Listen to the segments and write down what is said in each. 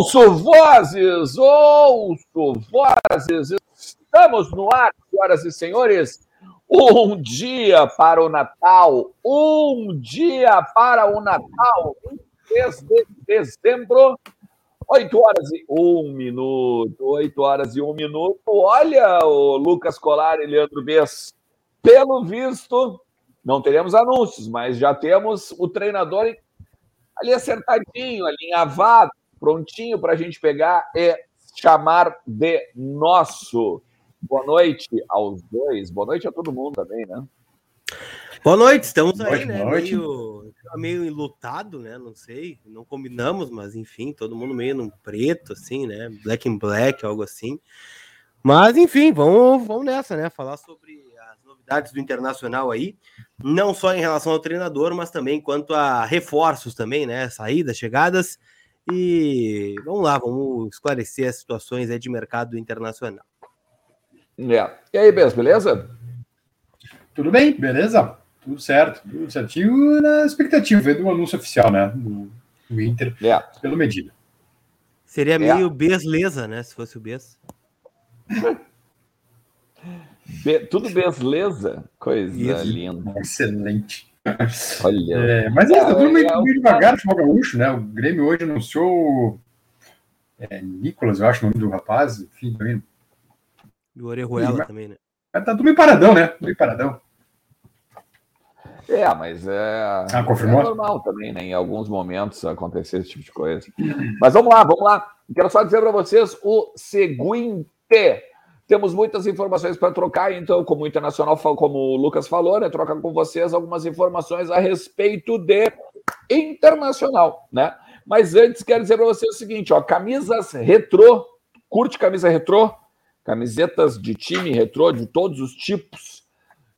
Ouço vozes, ouço vozes. Estamos no ar, senhoras e senhores. Um dia para o Natal, um dia para o Natal, 23 de dezembro, 8 horas e 1 minuto, 8 horas e 1 minuto. Olha, o Lucas Colar e Leandro Bess, pelo visto, não teremos anúncios, mas já temos o treinador ali acertadinho, alinhavado, prontinho para a gente pegar e chamar de nosso. Boa noite aos dois. Boa noite a todo mundo também, né? Boa noite, estamos boa aí, né? Noite. Meio, meio enlutado, né? Não sei, não combinamos, mas enfim, todo mundo meio num preto, assim, né? Black and black, algo assim. Mas enfim, vamos, vamos nessa, né? Falar sobre as novidades do Internacional aí, não só em relação ao treinador, mas também quanto a reforços também, né? Saídas, chegadas e vamos lá, vamos esclarecer as situações aí de mercado internacional. É. E aí, Bess, beleza? Tudo bem, beleza? Tudo certo, tudo certinho na expectativa do anúncio oficial, né? Do, do Inter é. pelo Medida. Seria meio é. Besleza, né? Se fosse o Bess. Be tudo beleza? Coisa Isso. linda. Excelente. Olha. É, mas é, tá tudo meio, é, meio devagar futebol gaúcho, né? O Grêmio hoje anunciou é, Nicolas, eu acho o nome do rapaz, enfim, também. E o Orejuela também, né? Mas tá tudo meio paradão, né? Meio paradão. É, mas é, ah, confirmou? é normal também, né? Em alguns momentos acontecer esse tipo de coisa. Mas vamos lá, vamos lá. Quero só dizer para vocês o seguinte. Temos muitas informações para trocar, então, como o Internacional, como o Lucas falou, né, trocar com vocês algumas informações a respeito de Internacional, né? Mas antes, quero dizer para vocês o seguinte, ó, camisas retrô, curte camisa retrô? Camisetas de time retrô, de todos os tipos.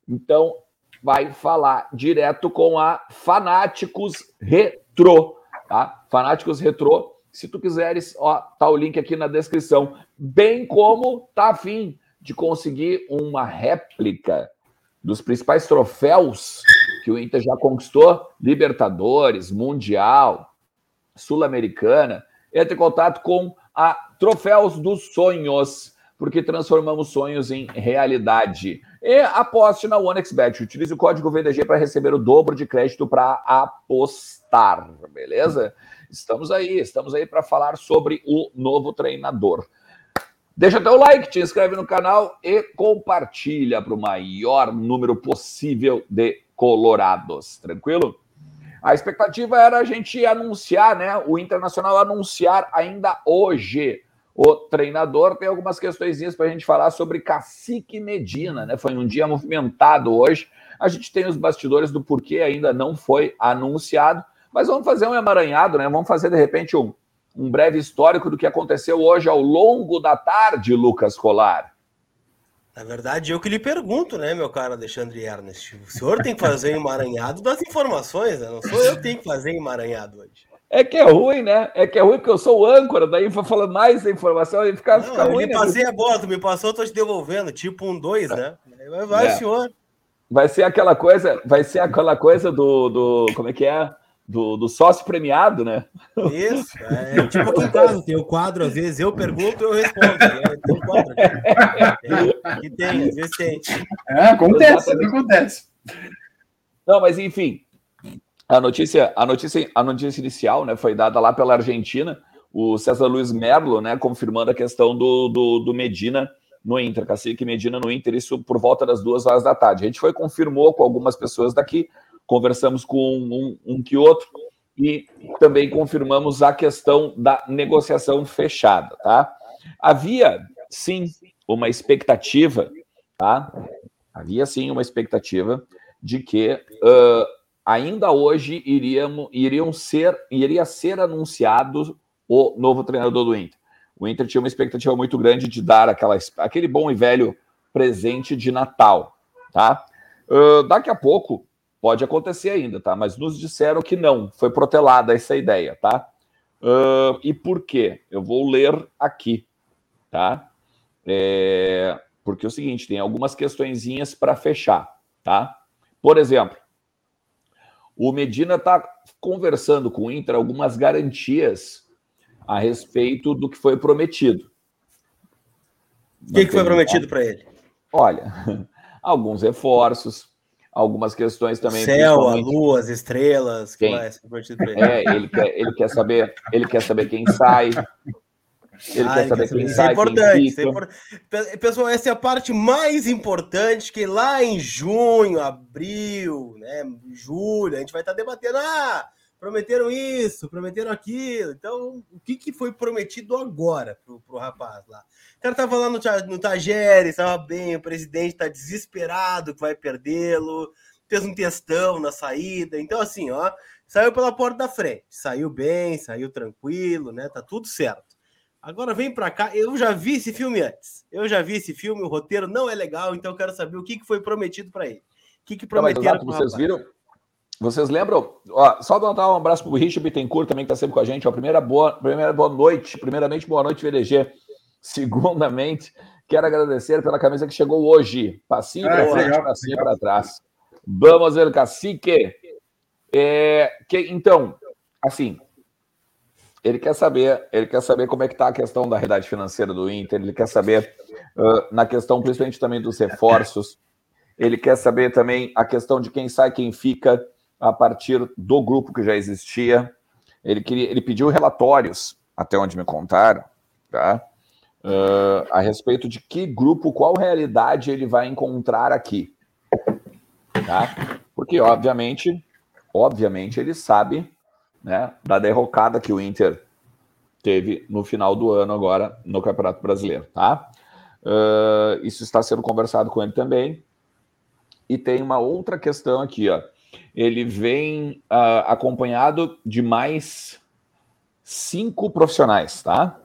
Então, vai falar direto com a Fanáticos Retrô, tá? Fanáticos Retrô se tu quiseres, ó, tá o link aqui na descrição. Bem como tá afim de conseguir uma réplica dos principais troféus que o Inter já conquistou, Libertadores, Mundial, Sul-Americana, entre em contato com a Troféus dos Sonhos, porque transformamos sonhos em realidade. E aposte na OneXBet. Utilize o código VDG para receber o dobro de crédito para apostar, beleza? Estamos aí, estamos aí para falar sobre o novo treinador. Deixa teu like, te inscreve no canal e compartilha para o maior número possível de colorados. Tranquilo? A expectativa era a gente anunciar, né? O Internacional anunciar ainda hoje o treinador. Tem algumas questões para a gente falar sobre Cacique Medina, né? Foi um dia movimentado hoje. A gente tem os bastidores do porquê ainda não foi anunciado. Mas vamos fazer um emaranhado, né? Vamos fazer, de repente, um, um breve histórico do que aconteceu hoje ao longo da tarde, Lucas Colar. Na verdade, eu que lhe pergunto, né, meu caro Alexandre Ernest? O senhor tem que fazer um emaranhado das informações, né? Não sou eu que tenho que fazer emaranhado hoje. É que é ruim, né? É que é ruim porque eu sou o âncora, daí vou falando mais da informação e fica, não, fica ruim. Eu me né? passei a bola, tu me passou, tô te devolvendo, tipo um dois, né? Vai, vai é. senhor. Vai ser aquela coisa, vai ser aquela coisa do, do como é que é? do, do sócio premiado, né? Isso, é tipo aqui em casa, tem o quadro, às vezes eu pergunto eu respondo. Né? Tem um quadro aqui. aqui tem, às vezes tem. É, acontece, acontece. Não, mas enfim, a notícia, a notícia, a notícia inicial né, foi dada lá pela Argentina, o César Luiz Merlo, né, confirmando a questão do, do, do Medina no Inter, Cacique Medina no Inter, isso por volta das duas horas da tarde. A gente foi confirmou com algumas pessoas daqui, conversamos com um, um que outro e também confirmamos a questão da negociação fechada, tá? Havia sim uma expectativa, tá? Havia sim uma expectativa de que uh, ainda hoje iriam, iriam ser, iria ser anunciado o novo treinador do Inter. O Inter tinha uma expectativa muito grande de dar aquela, aquele bom e velho presente de Natal, tá? Uh, daqui a pouco Pode acontecer ainda, tá? Mas nos disseram que não, foi protelada essa ideia, tá? Uh, e por quê? Eu vou ler aqui, tá? É, porque é o seguinte, tem algumas questõezinhas para fechar, tá? Por exemplo, o Medina está conversando com o Inter algumas garantias a respeito do que foi prometido. O que, que foi prometido para ele? Olha, alguns reforços, algumas questões também. Céu, a lua, as estrelas, quem? que ele? É, ele quer, ele quer saber, ele quer saber quem sai. Ele ah, quer saber quem isso sai. É importante, isso é importante. Pessoal, essa é a parte mais importante que lá em junho, abril, né, julho, a gente vai estar debatendo. Ah, prometeram isso, prometeram aquilo. Então, o que, que foi prometido agora pro, pro rapaz lá? O cara tava lá no, no Tajeres, estava bem, o presidente tá desesperado que vai perdê-lo, fez um testão na saída. Então, assim, ó, saiu pela porta da frente, saiu bem, saiu tranquilo, né? Tá tudo certo. Agora vem para cá. Eu já vi esse filme antes. Eu já vi esse filme, o roteiro não é legal, então eu quero saber o que, que foi prometido para ele. O que, que prometeram não, Vocês viram? Vocês lembram? Ó, só dar um abraço para o Richard Bittencourt também, que está sempre com a gente. Ó, primeira, boa, primeira boa noite. Primeiramente, boa noite, VDG. Segundamente, quero agradecer pela camisa que chegou hoje. Passinho para frente, passinho para trás. Vamos ver, cacique. É, que, então, assim, ele quer saber, ele quer saber como é que está a questão da realidade financeira do Inter, ele quer saber uh, na questão principalmente também dos reforços, ele quer saber também a questão de quem sai, quem fica a partir do grupo que já existia. Ele queria, ele pediu relatórios, até onde me contaram, tá? Uh, a respeito de que grupo, qual realidade ele vai encontrar aqui, tá? Porque obviamente, obviamente ele sabe né, da derrocada que o Inter teve no final do ano agora no Campeonato Brasileiro, tá? Uh, isso está sendo conversado com ele também. E tem uma outra questão aqui, ó. Ele vem uh, acompanhado de mais cinco profissionais, tá?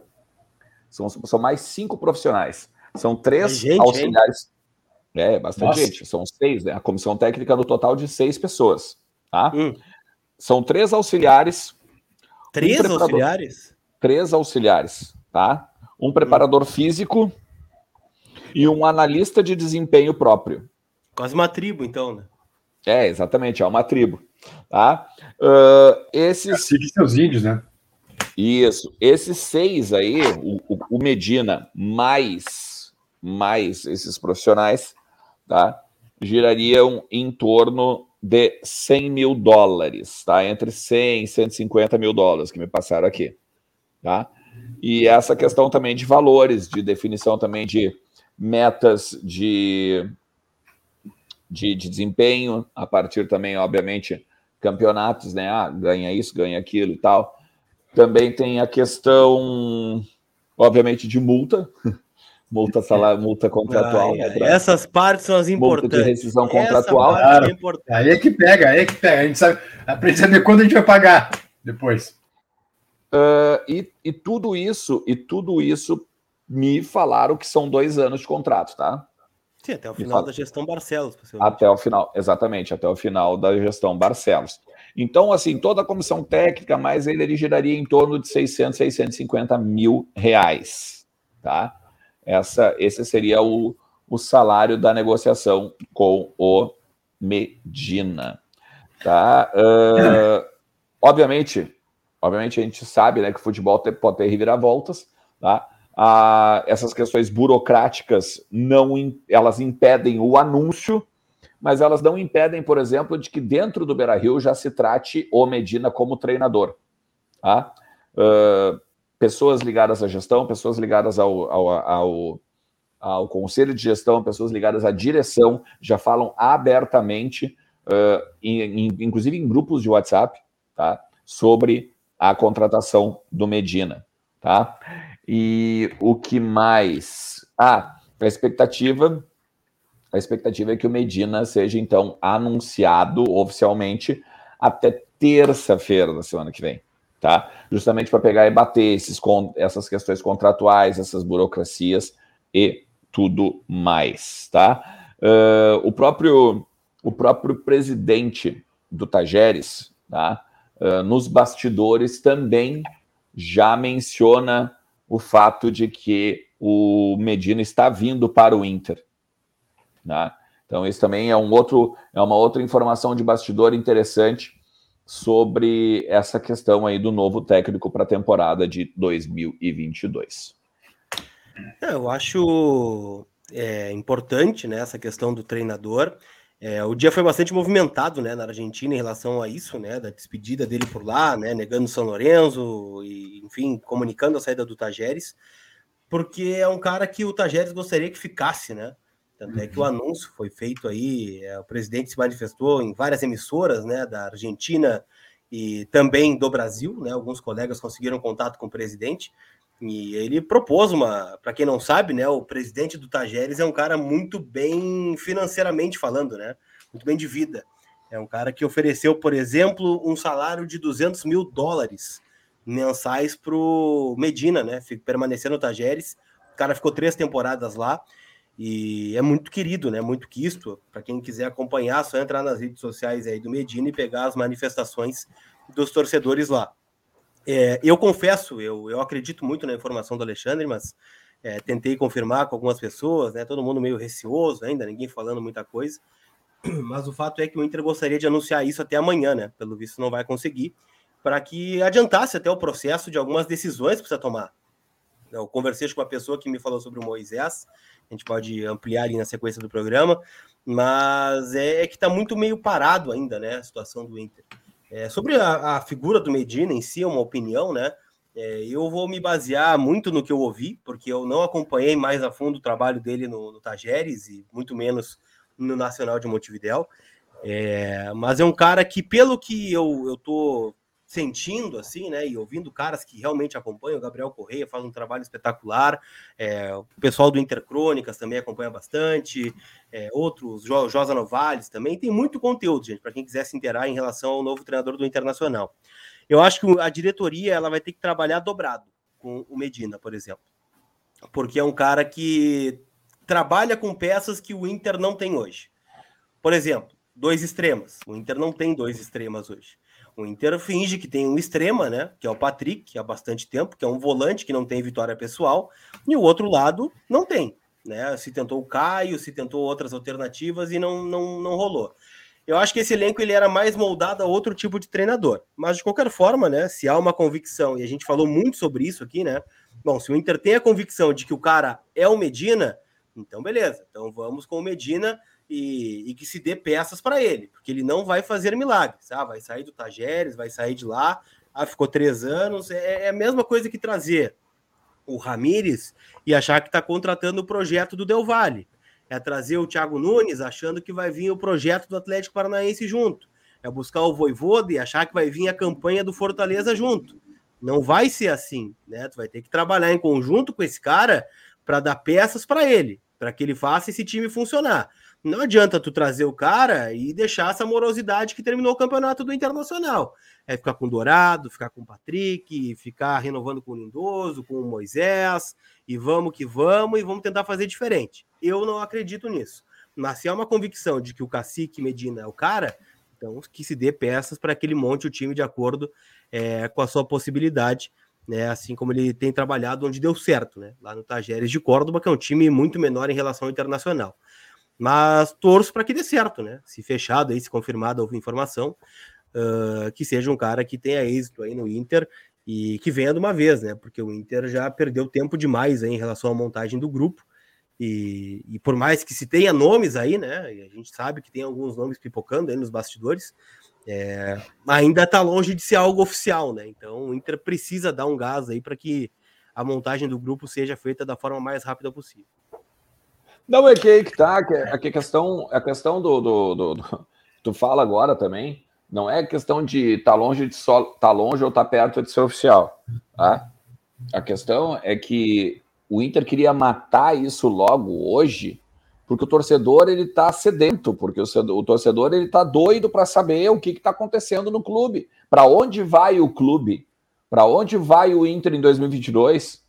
São, são mais cinco profissionais. São três gente, auxiliares. Hein? É, bastante Nossa. gente. São seis, né? A comissão técnica no total de seis pessoas, tá? Hum. São três auxiliares. Três um auxiliares? Três auxiliares, tá? Um preparador hum. físico e um analista de desempenho próprio. Quase uma tribo, então, né? É, exatamente, é uma tribo. Tá? Uh, esses. É, seus índios, né? Isso. Esses seis aí, o, o Medina, mais, mais esses profissionais, tá? Girariam em torno de 100 mil dólares, tá? Entre 100 e 150 mil dólares que me passaram aqui, tá? E essa questão também de valores, de definição também de metas de, de, de desempenho, a partir também, obviamente, campeonatos, né? Ah, ganha isso, ganha aquilo e tal. Também tem a questão, obviamente, de multa, multa salário, multa contratual. Ah, né, essas partes são as importantes. Multa de rescisão contratual. Cara, é aí é que pega, aí é que pega. A gente sabe, aprende a saber quando a gente vai pagar depois. Uh, e, e tudo isso, e tudo isso me falaram que são dois anos de contrato, tá? Sim, até o final da gestão Barcelos. Até o final, exatamente, até o final da gestão Barcelos. Então, assim, toda a comissão técnica, mais ele, ele giraria em torno de 600, 650 mil reais, tá? Essa, esse seria o, o salário da negociação com o Medina. Tá? Uh, obviamente, obviamente a gente sabe né, que o futebol pode ter reviravoltas, tá? Ah, essas questões burocráticas não elas impedem o anúncio, mas elas não impedem, por exemplo, de que dentro do Beira Rio já se trate o Medina como treinador. Tá? Uh, pessoas ligadas à gestão, pessoas ligadas ao, ao, ao, ao, conselho de gestão, pessoas ligadas à direção, já falam abertamente, uh, em, em, inclusive em grupos de WhatsApp, tá? sobre a contratação do Medina. Tá? E o que mais? Ah, a expectativa, a expectativa é que o Medina seja, então, anunciado oficialmente até terça-feira da semana que vem tá? Justamente para pegar e bater esses, essas questões contratuais, essas burocracias e tudo mais, tá? Uh, o próprio o próprio presidente do Tajeres, tá? Uh, nos bastidores também já menciona o fato de que o Medina está vindo para o Inter, tá? Então isso também é um outro é uma outra informação de bastidor interessante sobre essa questão aí do novo técnico para a temporada de 2022. É, eu acho é, importante né, essa questão do treinador. É, o dia foi bastante movimentado né, na Argentina em relação a isso, né, da despedida dele por lá, né, negando São Lourenço e, enfim, comunicando a saída do Tajeres, porque é um cara que o Tajeres gostaria que ficasse, né? Tanto é que o uhum. anúncio foi feito aí, é, o presidente se manifestou em várias emissoras, né, da Argentina e também do Brasil, né? Alguns colegas conseguiram contato com o presidente e ele propôs uma, para quem não sabe, né, o presidente do Tajeres é um cara muito bem financeiramente falando, né? Muito bem de vida. É um cara que ofereceu, por exemplo, um salário de 200 mil dólares mensais para o Medina, né? Permanecer no Tajeres. O cara ficou três temporadas lá e é muito querido, né? Muito quisto. Para quem quiser acompanhar, só entrar nas redes sociais aí do Medina e pegar as manifestações dos torcedores lá. É, eu confesso, eu, eu acredito muito na informação do Alexandre, mas é, tentei confirmar com algumas pessoas, né? Todo mundo meio receoso ainda, ninguém falando muita coisa. Mas o fato é que o Inter gostaria de anunciar isso até amanhã, né? Pelo visto não vai conseguir, para que adiantasse até o processo de algumas decisões que precisa tomar. Eu conversei com uma pessoa que me falou sobre o Moisés, a gente pode ampliar ali na sequência do programa, mas é, é que está muito meio parado ainda, né? A situação do Inter. É, sobre a, a, figura do Medina em si, é uma opinião, né? É, eu vou me basear muito no que eu ouvi, porque eu não acompanhei mais a fundo o trabalho dele no, no Tajeres e muito menos no Nacional de Montevidéu. É, mas é um cara que, pelo que eu, eu tô sentindo assim, né, e ouvindo caras que realmente acompanham, o Gabriel Correia faz um trabalho espetacular, é, o pessoal do Intercrônicas também acompanha bastante, é, outros, jo Josa Novales também, tem muito conteúdo, gente, para quem quiser se interar em relação ao novo treinador do Internacional. Eu acho que a diretoria ela vai ter que trabalhar dobrado com o Medina, por exemplo, porque é um cara que trabalha com peças que o Inter não tem hoje. Por exemplo, dois extremos. O Inter não tem dois extremas hoje. O Inter finge que tem um extrema, né? Que é o Patrick, há bastante tempo, que é um volante que não tem vitória pessoal, e o outro lado não tem. Né? Se tentou o Caio, se tentou outras alternativas e não, não, não rolou. Eu acho que esse elenco ele era mais moldado a outro tipo de treinador. Mas de qualquer forma, né? Se há uma convicção, e a gente falou muito sobre isso aqui, né? Bom, se o Inter tem a convicção de que o cara é o Medina, então beleza. Então vamos com o Medina e, e que se dê peças para ele, porque ele não vai fazer milagres. Ah, vai sair do Tajeres, vai sair de lá. Ah, ficou três anos. É, é a mesma coisa que trazer o Ramires e achar que está contratando o projeto do Del Valle. É trazer o Thiago Nunes achando que vai vir o projeto do Atlético Paranaense junto. É buscar o Voivoda e achar que vai vir a campanha do Fortaleza junto. Não vai ser assim, né? Tu vai ter que trabalhar em conjunto com esse cara para dar peças para ele, para que ele faça esse time funcionar. Não adianta tu trazer o cara e deixar essa morosidade que terminou o campeonato do Internacional. É ficar com o Dourado, ficar com o Patrick, ficar renovando com o Lindoso, com o Moisés, e vamos que vamos, e vamos tentar fazer diferente. Eu não acredito nisso. Mas se há uma convicção de que o Cacique Medina é o cara, então que se dê peças para que ele monte o time de acordo é, com a sua possibilidade, né? Assim como ele tem trabalhado onde deu certo, né? Lá no Tajeres de Córdoba, que é um time muito menor em relação ao internacional. Mas torço para que dê certo, né? Se fechado aí, se confirmado a informação, uh, que seja um cara que tenha êxito aí no Inter e que venha de uma vez, né? Porque o Inter já perdeu tempo demais aí em relação à montagem do grupo. E, e por mais que se tenha nomes aí, né? E a gente sabe que tem alguns nomes pipocando aí nos bastidores, é, ainda está longe de ser algo oficial, né? Então o Inter precisa dar um gás aí para que a montagem do grupo seja feita da forma mais rápida possível. Não, é que aí que tá, que é, a questão, a questão do, do, do, do, Tu fala agora também, não é questão de tá longe de só tá longe ou tá perto de ser oficial. Tá? A questão é que o Inter queria matar isso logo hoje, porque o torcedor ele tá sedento, porque o, o torcedor ele tá doido para saber o que está acontecendo no clube, para onde vai o clube, para onde vai o Inter em 2022.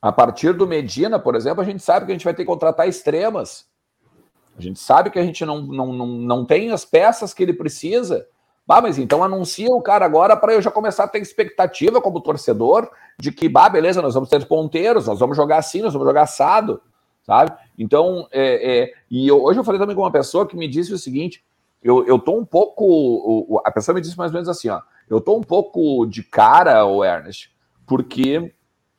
A partir do Medina, por exemplo, a gente sabe que a gente vai ter que contratar extremas. A gente sabe que a gente não, não, não, não tem as peças que ele precisa. Bah, mas então anuncia o cara agora para eu já começar a ter expectativa como torcedor de que, bah, beleza, nós vamos ter ponteiros, nós vamos jogar assim, nós vamos jogar assado, sabe? Então, é, é, e eu, hoje eu falei também com uma pessoa que me disse o seguinte: eu, eu tô um pouco. A pessoa me disse mais ou menos assim, ó. Eu tô um pouco de cara, o Ernest, porque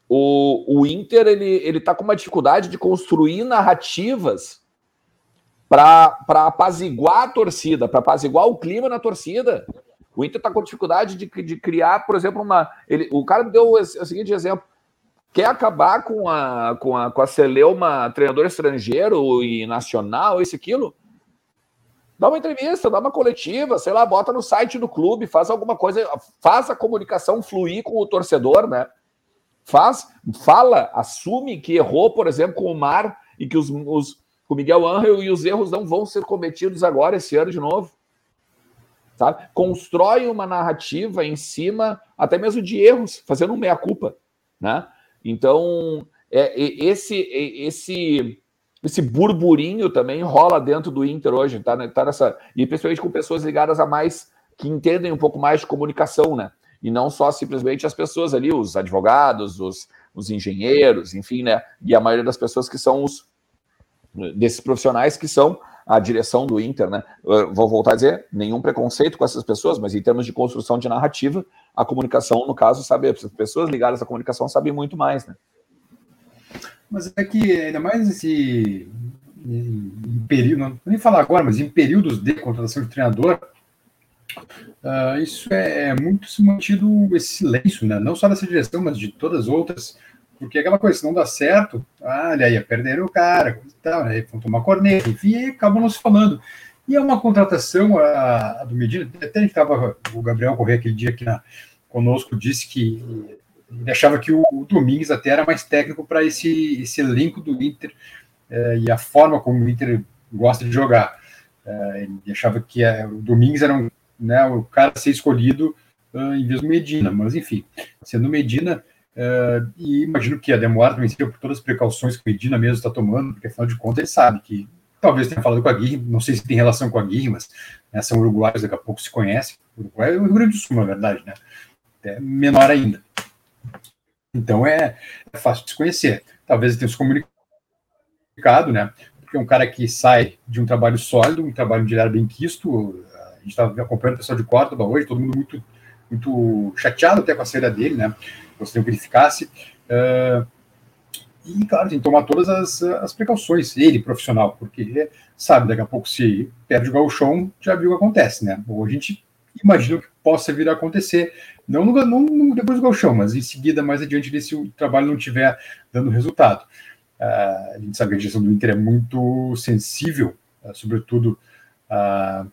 o, o Inter ele, ele tá com uma dificuldade de construir narrativas para apaziguar a torcida, para apaziguar o clima na torcida. O Inter está com dificuldade de, de criar, por exemplo, uma. Ele, o cara me deu o, seguinte exemplo: quer acabar com a, com a, com a Celeuma, treinador estrangeiro e nacional, isso, aquilo? Dá uma entrevista, dá uma coletiva, sei lá, bota no site do clube, faz alguma coisa, faz a comunicação fluir com o torcedor, né? Faz, fala, assume que errou, por exemplo, com o Mar e que os, os o Miguel Angel e os erros não vão ser cometidos agora, esse ano de novo. Sabe? Constrói uma narrativa em cima até mesmo de erros, fazendo um meia-culpa. Né? Então, é, esse, esse, esse burburinho também rola dentro do Inter hoje, tá, tá nessa, e principalmente com pessoas ligadas a mais, que entendem um pouco mais de comunicação, né? E não só simplesmente as pessoas ali, os advogados, os, os engenheiros, enfim, né? E a maioria das pessoas que são os desses profissionais que são a direção do Inter, né? Eu vou voltar a dizer, nenhum preconceito com essas pessoas, mas em termos de construção de narrativa, a comunicação, no caso, sabe, as pessoas ligadas à comunicação sabem muito mais, né? Mas é que ainda mais esse em período, não vou nem falar agora, mas em períodos de contratação de treinador, Uh, isso é, é, muito se mantido esse silêncio, né? não só dessa direção, mas de todas as outras, porque aquela coisa, se não dá certo, ah, olha aí, perderam o cara, coisa e tal, né? vão tomar corneta, enfim, e acabam não se falando. E é uma contratação, a, a do Medina, até estava, o Gabriel Correia aquele dia aqui na, conosco disse que ele achava que o, o Domingues até era mais técnico para esse, esse elenco do Inter eh, e a forma como o Inter gosta de jogar. Eh, ele achava que eh, o Domingues era um né, o cara ser escolhido uh, em vez do Medina, mas enfim, sendo Medina, uh, e imagino que a demora também seja por todas as precauções que Medina mesmo está tomando, porque afinal de contas ele sabe que talvez tenha falado com a Guirre, não sei se tem relação com a Guirre, mas né, são uruguaios, daqui a pouco se conhecem, Uruguai é o Rio Grande do Sul, na verdade, né, é menor ainda. Então é, é fácil de se conhecer. Talvez ele tenha se comunicado, né? Porque é um cara que sai de um trabalho sólido, um trabalho de área bem quisto, gente estava acompanhando o pessoal de Córdoba hoje, todo mundo muito, muito chateado até com a saída dele, né? Gostariam que ele ficasse. Uh, e, claro, tem que tomar todas as, as precauções, ele, profissional, porque sabe, daqui a pouco, se perde o gauchão, já viu o que acontece, né? Ou a gente imagina que possa vir a acontecer, não, no, não depois do gauchão, mas em seguida, mais adiante, se o trabalho não estiver dando resultado. Uh, a gente sabe que a gestão do Inter é muito sensível, uh, sobretudo uh,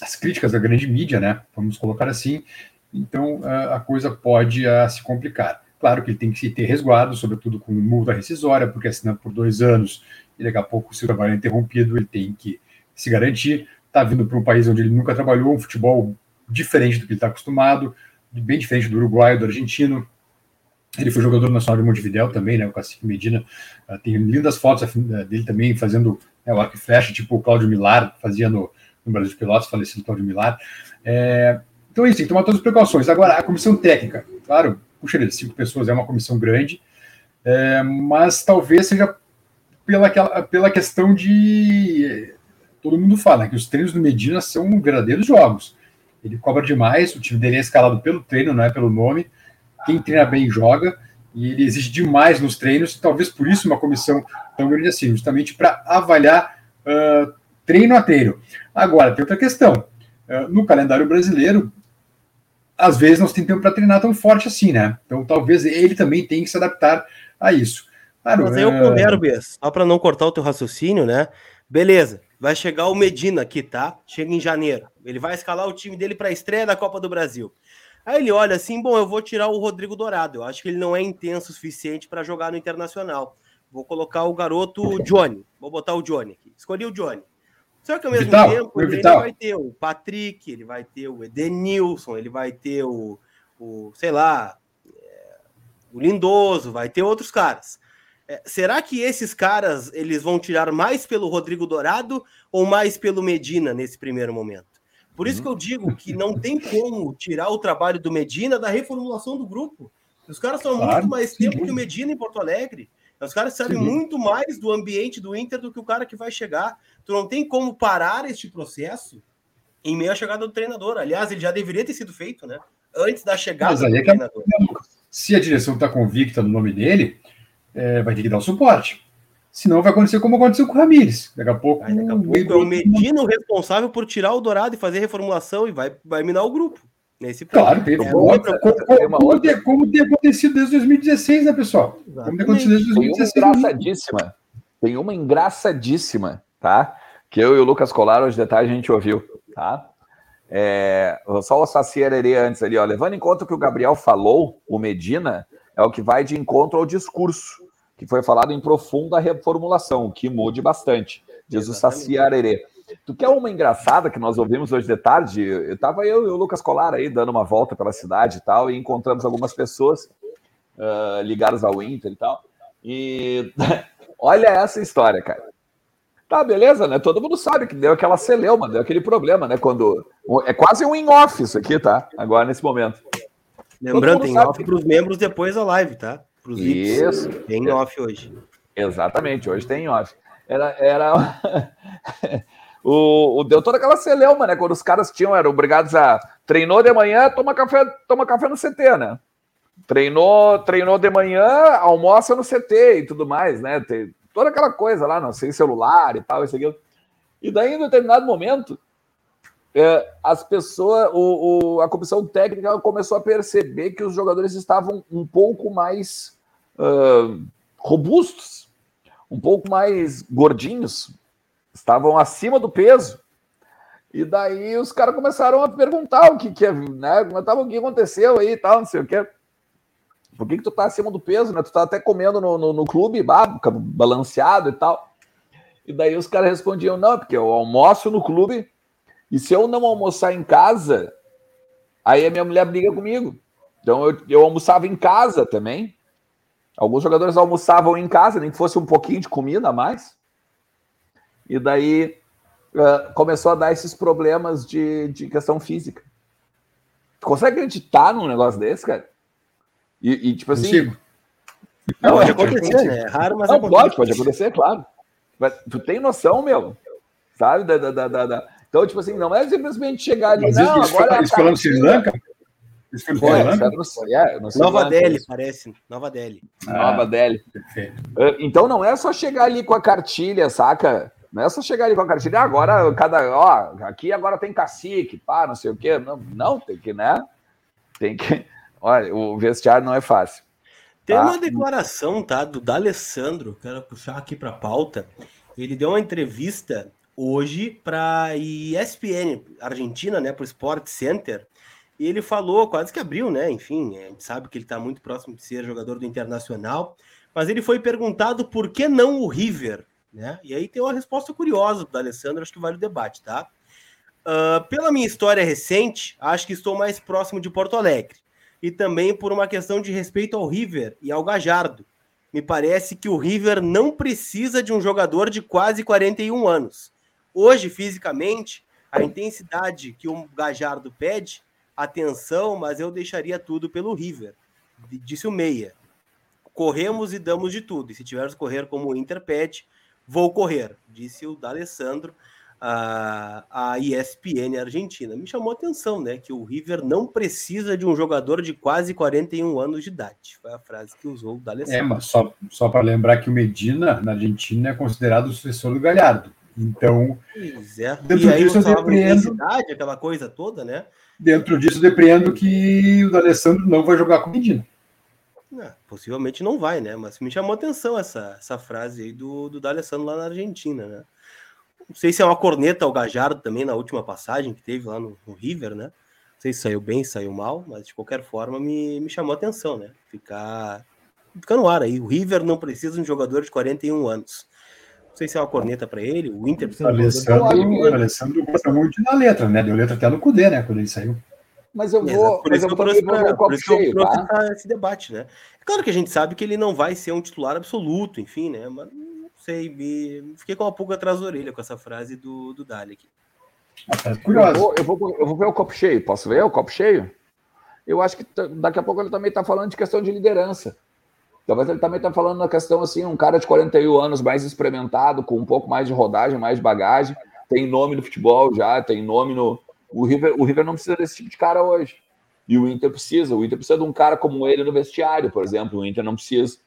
as críticas da grande mídia, né? Vamos colocar assim. Então a coisa pode se complicar. Claro que ele tem que ter resguardo, sobretudo com multa rescisória, porque assinando por dois anos e daqui a pouco, se o trabalho é interrompido, ele tem que se garantir. Está vindo para um país onde ele nunca trabalhou, um futebol diferente do que ele está acostumado, bem diferente do Uruguai, do argentino. Ele foi jogador nacional de Montevideo também, né? O Cacique Medina. tem lindas fotos dele também fazendo né, o arco e flecha, tipo o Cláudio Milar fazia no, no Brasil de Pelotas, falecido Claudio Milar. É, então, é isso, tem que tomar todas as precauções. Agora, a comissão técnica, claro, puxa cinco pessoas é uma comissão grande, é, mas talvez seja pela, pela questão de. Todo mundo fala que os treinos do Medina são verdadeiros jogos. Ele cobra demais, o time dele é escalado pelo treino, não é pelo nome. Quem treina bem joga, e ele exige demais nos treinos, talvez por isso uma comissão tão grande assim, justamente para avaliar uh, treino a treino. Agora, tem outra questão. É, no calendário brasileiro, às vezes nós temos tempo para treinar tão forte assim, né? Então talvez ele também tenha que se adaptar a isso. Claro, Mas aí eu pondero, Bias, só para não cortar o teu raciocínio, né? Beleza, vai chegar o Medina aqui, tá? Chega em janeiro. Ele vai escalar o time dele para a estreia da Copa do Brasil. Aí ele olha assim: bom, eu vou tirar o Rodrigo Dourado. Eu acho que ele não é intenso o suficiente para jogar no Internacional. Vou colocar o garoto Johnny. Vou botar o Johnny aqui. Escolhi o Johnny. Só que ao mesmo Vital, tempo ele vai ter o Patrick, ele vai ter o Edenilson, ele vai ter o, o sei lá, é, o Lindoso, vai ter outros caras. É, será que esses caras eles vão tirar mais pelo Rodrigo Dourado ou mais pelo Medina nesse primeiro momento? Por isso que eu digo que não tem como tirar o trabalho do Medina da reformulação do grupo. Os caras estão claro, muito mais sim. tempo que o Medina em Porto Alegre. Os caras sabem sim. muito mais do ambiente do Inter do que o cara que vai chegar. Tu não tem como parar este processo em meio à chegada do treinador. Aliás, ele já deveria ter sido feito, né? Antes da chegada do é treinador. Se a direção está convicta no nome dele, é, vai ter que dar o suporte. Senão vai acontecer como aconteceu com o Ramires. Daqui a pouco. Aí, daqui a pouco é o Medina o responsável por tirar o Dourado e fazer reformulação e vai, vai minar o grupo. Nesse. Claro, teve é, outra, como, como, como, tem, como tem acontecido desde 2016, né, pessoal? Exatamente. Como tem acontecido desde 2016. Tem uma engraçadíssima. Tem uma engraçadíssima, tá? Que eu e o Lucas Colar, hoje de tarde, a gente ouviu, tá? É, só o Saci Arerê antes ali, ó. Levando em conta o que o Gabriel falou, o Medina é o que vai de encontro ao discurso que foi falado em profunda reformulação, o que mude bastante, diz Exatamente. o Saci Arerê. Tu quer uma engraçada que nós ouvimos hoje de tarde? Eu tava eu e o Lucas Colar aí dando uma volta pela cidade e tal, e encontramos algumas pessoas uh, ligadas ao Inter e tal. E olha essa história, cara. Tá, beleza, né? Todo mundo sabe que deu aquela celeuma, deu aquele problema, né? Quando. É quase um in-off isso aqui, tá? Agora, nesse momento. Lembrando, em off para os membros depois da live, tá? Para os Isso. Tem off hoje. Exatamente, hoje tem off. Era. era... o, o, deu toda aquela celeuma, né? Quando os caras tinham, eram obrigados a. Treinou de manhã, toma café, toma café no CT, né? Treinou, treinou de manhã, almoça no CT e tudo mais, né? Tem toda aquela coisa lá, não sei, celular e tal, isso aqui. E daí, em determinado momento, é, as pessoas, o, o, a comissão técnica começou a perceber que os jogadores estavam um pouco mais uh, robustos, um pouco mais gordinhos, estavam acima do peso. E daí os caras começaram a perguntar o que que é, né? Comentavam o que aconteceu aí e tal, não sei o que. Por que, que tu tá acima do peso, né? Tu tá até comendo no, no, no clube, balanceado e tal. E daí os caras respondiam, não, porque eu almoço no clube e se eu não almoçar em casa, aí a minha mulher briga comigo. Então eu, eu almoçava em casa também. Alguns jogadores almoçavam em casa, nem que fosse um pouquinho de comida a mais. E daí uh, começou a dar esses problemas de, de questão física. Consegue acreditar num negócio desse, cara? E, e tipo assim. Consigo. Não, pode acontecer, né? É raro, mas não, acontece. pode, pode acontecer, claro. Mas tu tem noção, meu, sabe, da, da, da, da, então, tipo assim, não é simplesmente chegar ali, Mas não, isso, agora... Isso falando Sri Lanka? Isso foi Sri Lanka? É, Nova Delhi, parece. Nova Delhi. Ah, Nova Delhi. Perfeito. Ah, então não é só chegar ali com a cartilha, saca? Não é só chegar ali com a cartilha, ah, agora cada, ó, aqui agora tem cacique, pá, não sei o quê. Não, não tem que, né? Tem que. Olha, o vestiário não é fácil. Tem tá? uma declaração, tá, do D'Alessandro, quero puxar aqui para pauta. Ele deu uma entrevista hoje para ESPN Argentina, né, para o Sport Center. E ele falou, quase que abriu, né? Enfim, a gente sabe que ele está muito próximo de ser jogador do Internacional, mas ele foi perguntado por que não o River, né? E aí tem uma resposta curiosa do Alessandro, acho que vale o debate, tá? Uh, pela minha história recente, acho que estou mais próximo de Porto Alegre. E também por uma questão de respeito ao River e ao Gajardo. Me parece que o River não precisa de um jogador de quase 41 anos Hoje, fisicamente, a intensidade que o Gajardo pede, atenção, mas eu deixaria tudo pelo River, disse o Meia. Corremos e damos de tudo. E se tivermos correr como o Inter pede, vou correr, disse o D'Alessandro a, a ESPN Argentina. Me chamou a atenção, né? Que o River não precisa de um jogador de quase 41 anos de idade. Foi a frase que usou o D'Alessandro. É, mas só, só para lembrar que o Medina, na Argentina, é considerado o sucessor do Galhardo. Então, é. dentro e disso eu depreendo. Aquela coisa toda, né? Dentro disso eu depreendo que o D'Alessandro não vai jogar com o Medina. Não, possivelmente não vai, né? Mas me chamou a atenção essa, essa frase aí do, do D'Alessandro lá na Argentina, né? Não sei se é uma corneta ao Gajardo também na última passagem que teve lá no, no River, né? Não sei se saiu bem, saiu mal, mas de qualquer forma me, me chamou a atenção, né? Ficar, ficar no ar aí. O River não precisa de um jogador de 41 anos sei se é uma corneta para ele, o Inter precisa. O Alessandro, o Alessandro gosta muito da letra, né? Deu letra até no Cudê, né? Quando ele saiu. Mas eu vou. Por isso que eu trouxe, pra, por isso que eu trouxe tá? esse debate, né? É claro que a gente sabe que ele não vai ser um titular absoluto, enfim, né? Mas não sei, me... fiquei com uma pulga atrás da orelha com essa frase do, do Dali aqui. Tá curioso. Eu vou, eu, vou, eu vou ver o copo cheio. Posso ver o copo cheio? Eu acho que daqui a pouco ele também está falando de questão de liderança. Talvez ele também está falando na questão assim, um cara de 41 anos mais experimentado, com um pouco mais de rodagem, mais de bagagem, tem nome no futebol já, tem nome no, O River, o River não precisa desse tipo de cara hoje. E o Inter precisa. O Inter precisa de um cara como ele no vestiário, por exemplo. O Inter não precisa.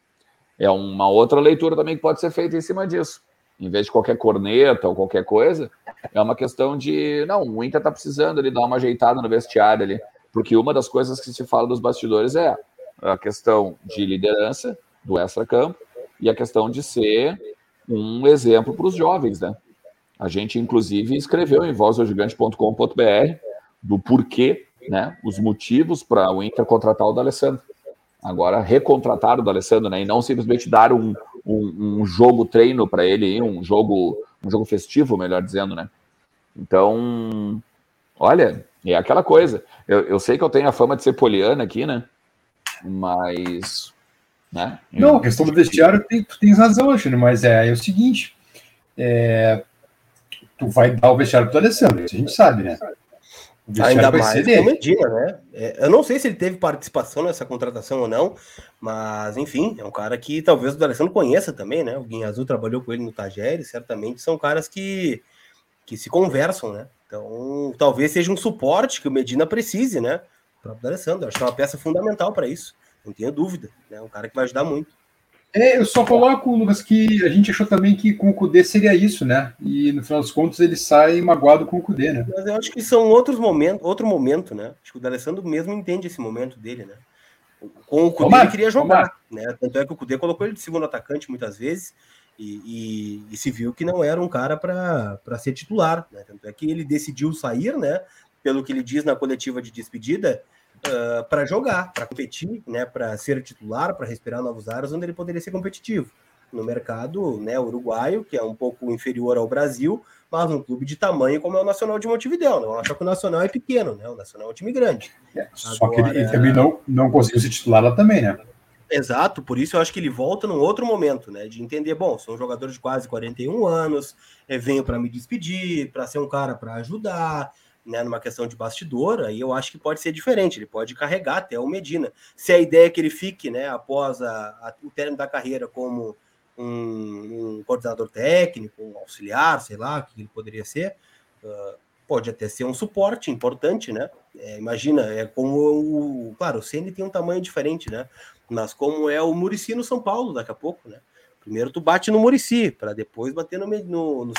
É uma outra leitura também que pode ser feita em cima disso. Em vez de qualquer corneta ou qualquer coisa, é uma questão de. Não, o Inter tá precisando ali dar uma ajeitada no vestiário ali. Porque uma das coisas que se fala dos bastidores é a questão de liderança do extra-campo e a questão de ser um exemplo para os jovens, né? A gente, inclusive, escreveu em vozogigante.com.br do porquê, né? Os motivos para o Inter contratar o D'Alessandro. Agora, recontratar o D'Alessandro, né? E não simplesmente dar um, um, um jogo treino para ele, um jogo, um jogo festivo, melhor dizendo, né? Então, olha, é aquela coisa. Eu, eu sei que eu tenho a fama de ser poliana aqui, né? Mas. Né? Não, a questão do vestiário, tem, tu tens razão, Alexandre, mas é, é o seguinte: é, tu vai dar o vestiário pro Alessandro, isso a gente sabe, né? Ainda mais com Medina, né? É, eu não sei se ele teve participação nessa contratação ou não, mas enfim, é um cara que talvez o Alessandro conheça também, né? O Guinha Azul trabalhou com ele no Tagere, certamente são caras que, que se conversam, né? Então, talvez seja um suporte que o Medina precise, né? O próprio Alessandro, acho que é uma peça fundamental para isso, não tenho dúvida, né? Um cara que vai ajudar muito. É, eu só coloco, Lucas, que a gente achou também que com o Cudê seria isso, né? E no final dos contos ele sai magoado com o Cudê, né? Mas eu acho que são outros momentos, outro momento, né? Acho que o D'Alessandro mesmo entende esse momento dele, né? Com o Cudê ele queria jogar, né? Tanto é que o Cudê colocou ele de segundo atacante muitas vezes e, e, e se viu que não era um cara para ser titular, né? Tanto é que ele decidiu sair, né? Pelo que ele diz na coletiva de despedida, uh, ah, para jogar, para competir, né, para ser titular, para respirar novos ares, onde ele poderia ser competitivo. No mercado né, uruguaio, que é um pouco inferior ao Brasil, mas um clube de tamanho como é o Nacional de Montevideo. Não acho que o Nacional é pequeno, né? O Nacional é um time grande. É, só Agora, que ele, ele, também não, não conseguiu se titular lá também, né? Exato, por isso eu acho que ele volta num outro momento, né? De entender, bom, sou um jogador de quase 41 anos, é, venho para me despedir, para ser um cara para ajudar, né, numa questão de bastidor, aí eu acho que pode ser diferente, ele pode carregar até o Medina. Se a ideia é que ele fique, né, após a, a, o término da carreira como um, um, coordenador técnico, um auxiliar, sei lá, o que ele poderia ser, uh, pode até ser um suporte importante, né? É, imagina, é como o. Claro, o Ceni tem um tamanho diferente, né? Mas como é o Murici no São Paulo daqui a pouco, né? Primeiro tu bate no Murici, para depois bater no, no, no.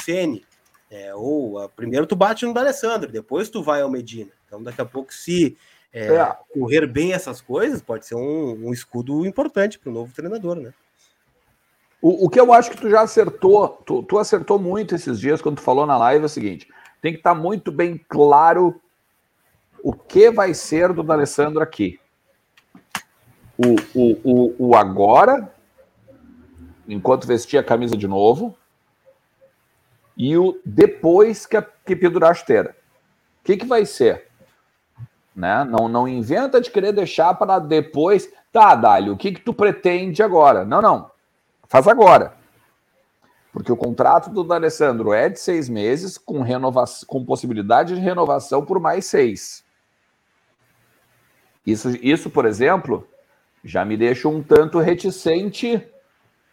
É, ou a, primeiro tu bate no D'Alessandro, depois tu vai ao Medina. Então, daqui a pouco, se é, é. correr bem essas coisas, pode ser um, um escudo importante para o novo treinador, né? O, o, que eu acho que tu já acertou, tu, tu, acertou muito esses dias quando tu falou na live é o seguinte: tem que estar tá muito bem claro o que vai ser do D'Alessandro aqui. O, o, o, o agora, enquanto vestia a camisa de novo, e o depois que, a, que pendurar a esteira. O que, que vai ser? Né? Não, não inventa de querer deixar para depois. Tá, Dálio, o que, que tu pretende agora? Não, não. Faz agora. Porque o contrato do D'Alessandro é de seis meses, com, com possibilidade de renovação por mais seis. Isso, isso, por exemplo, já me deixa um tanto reticente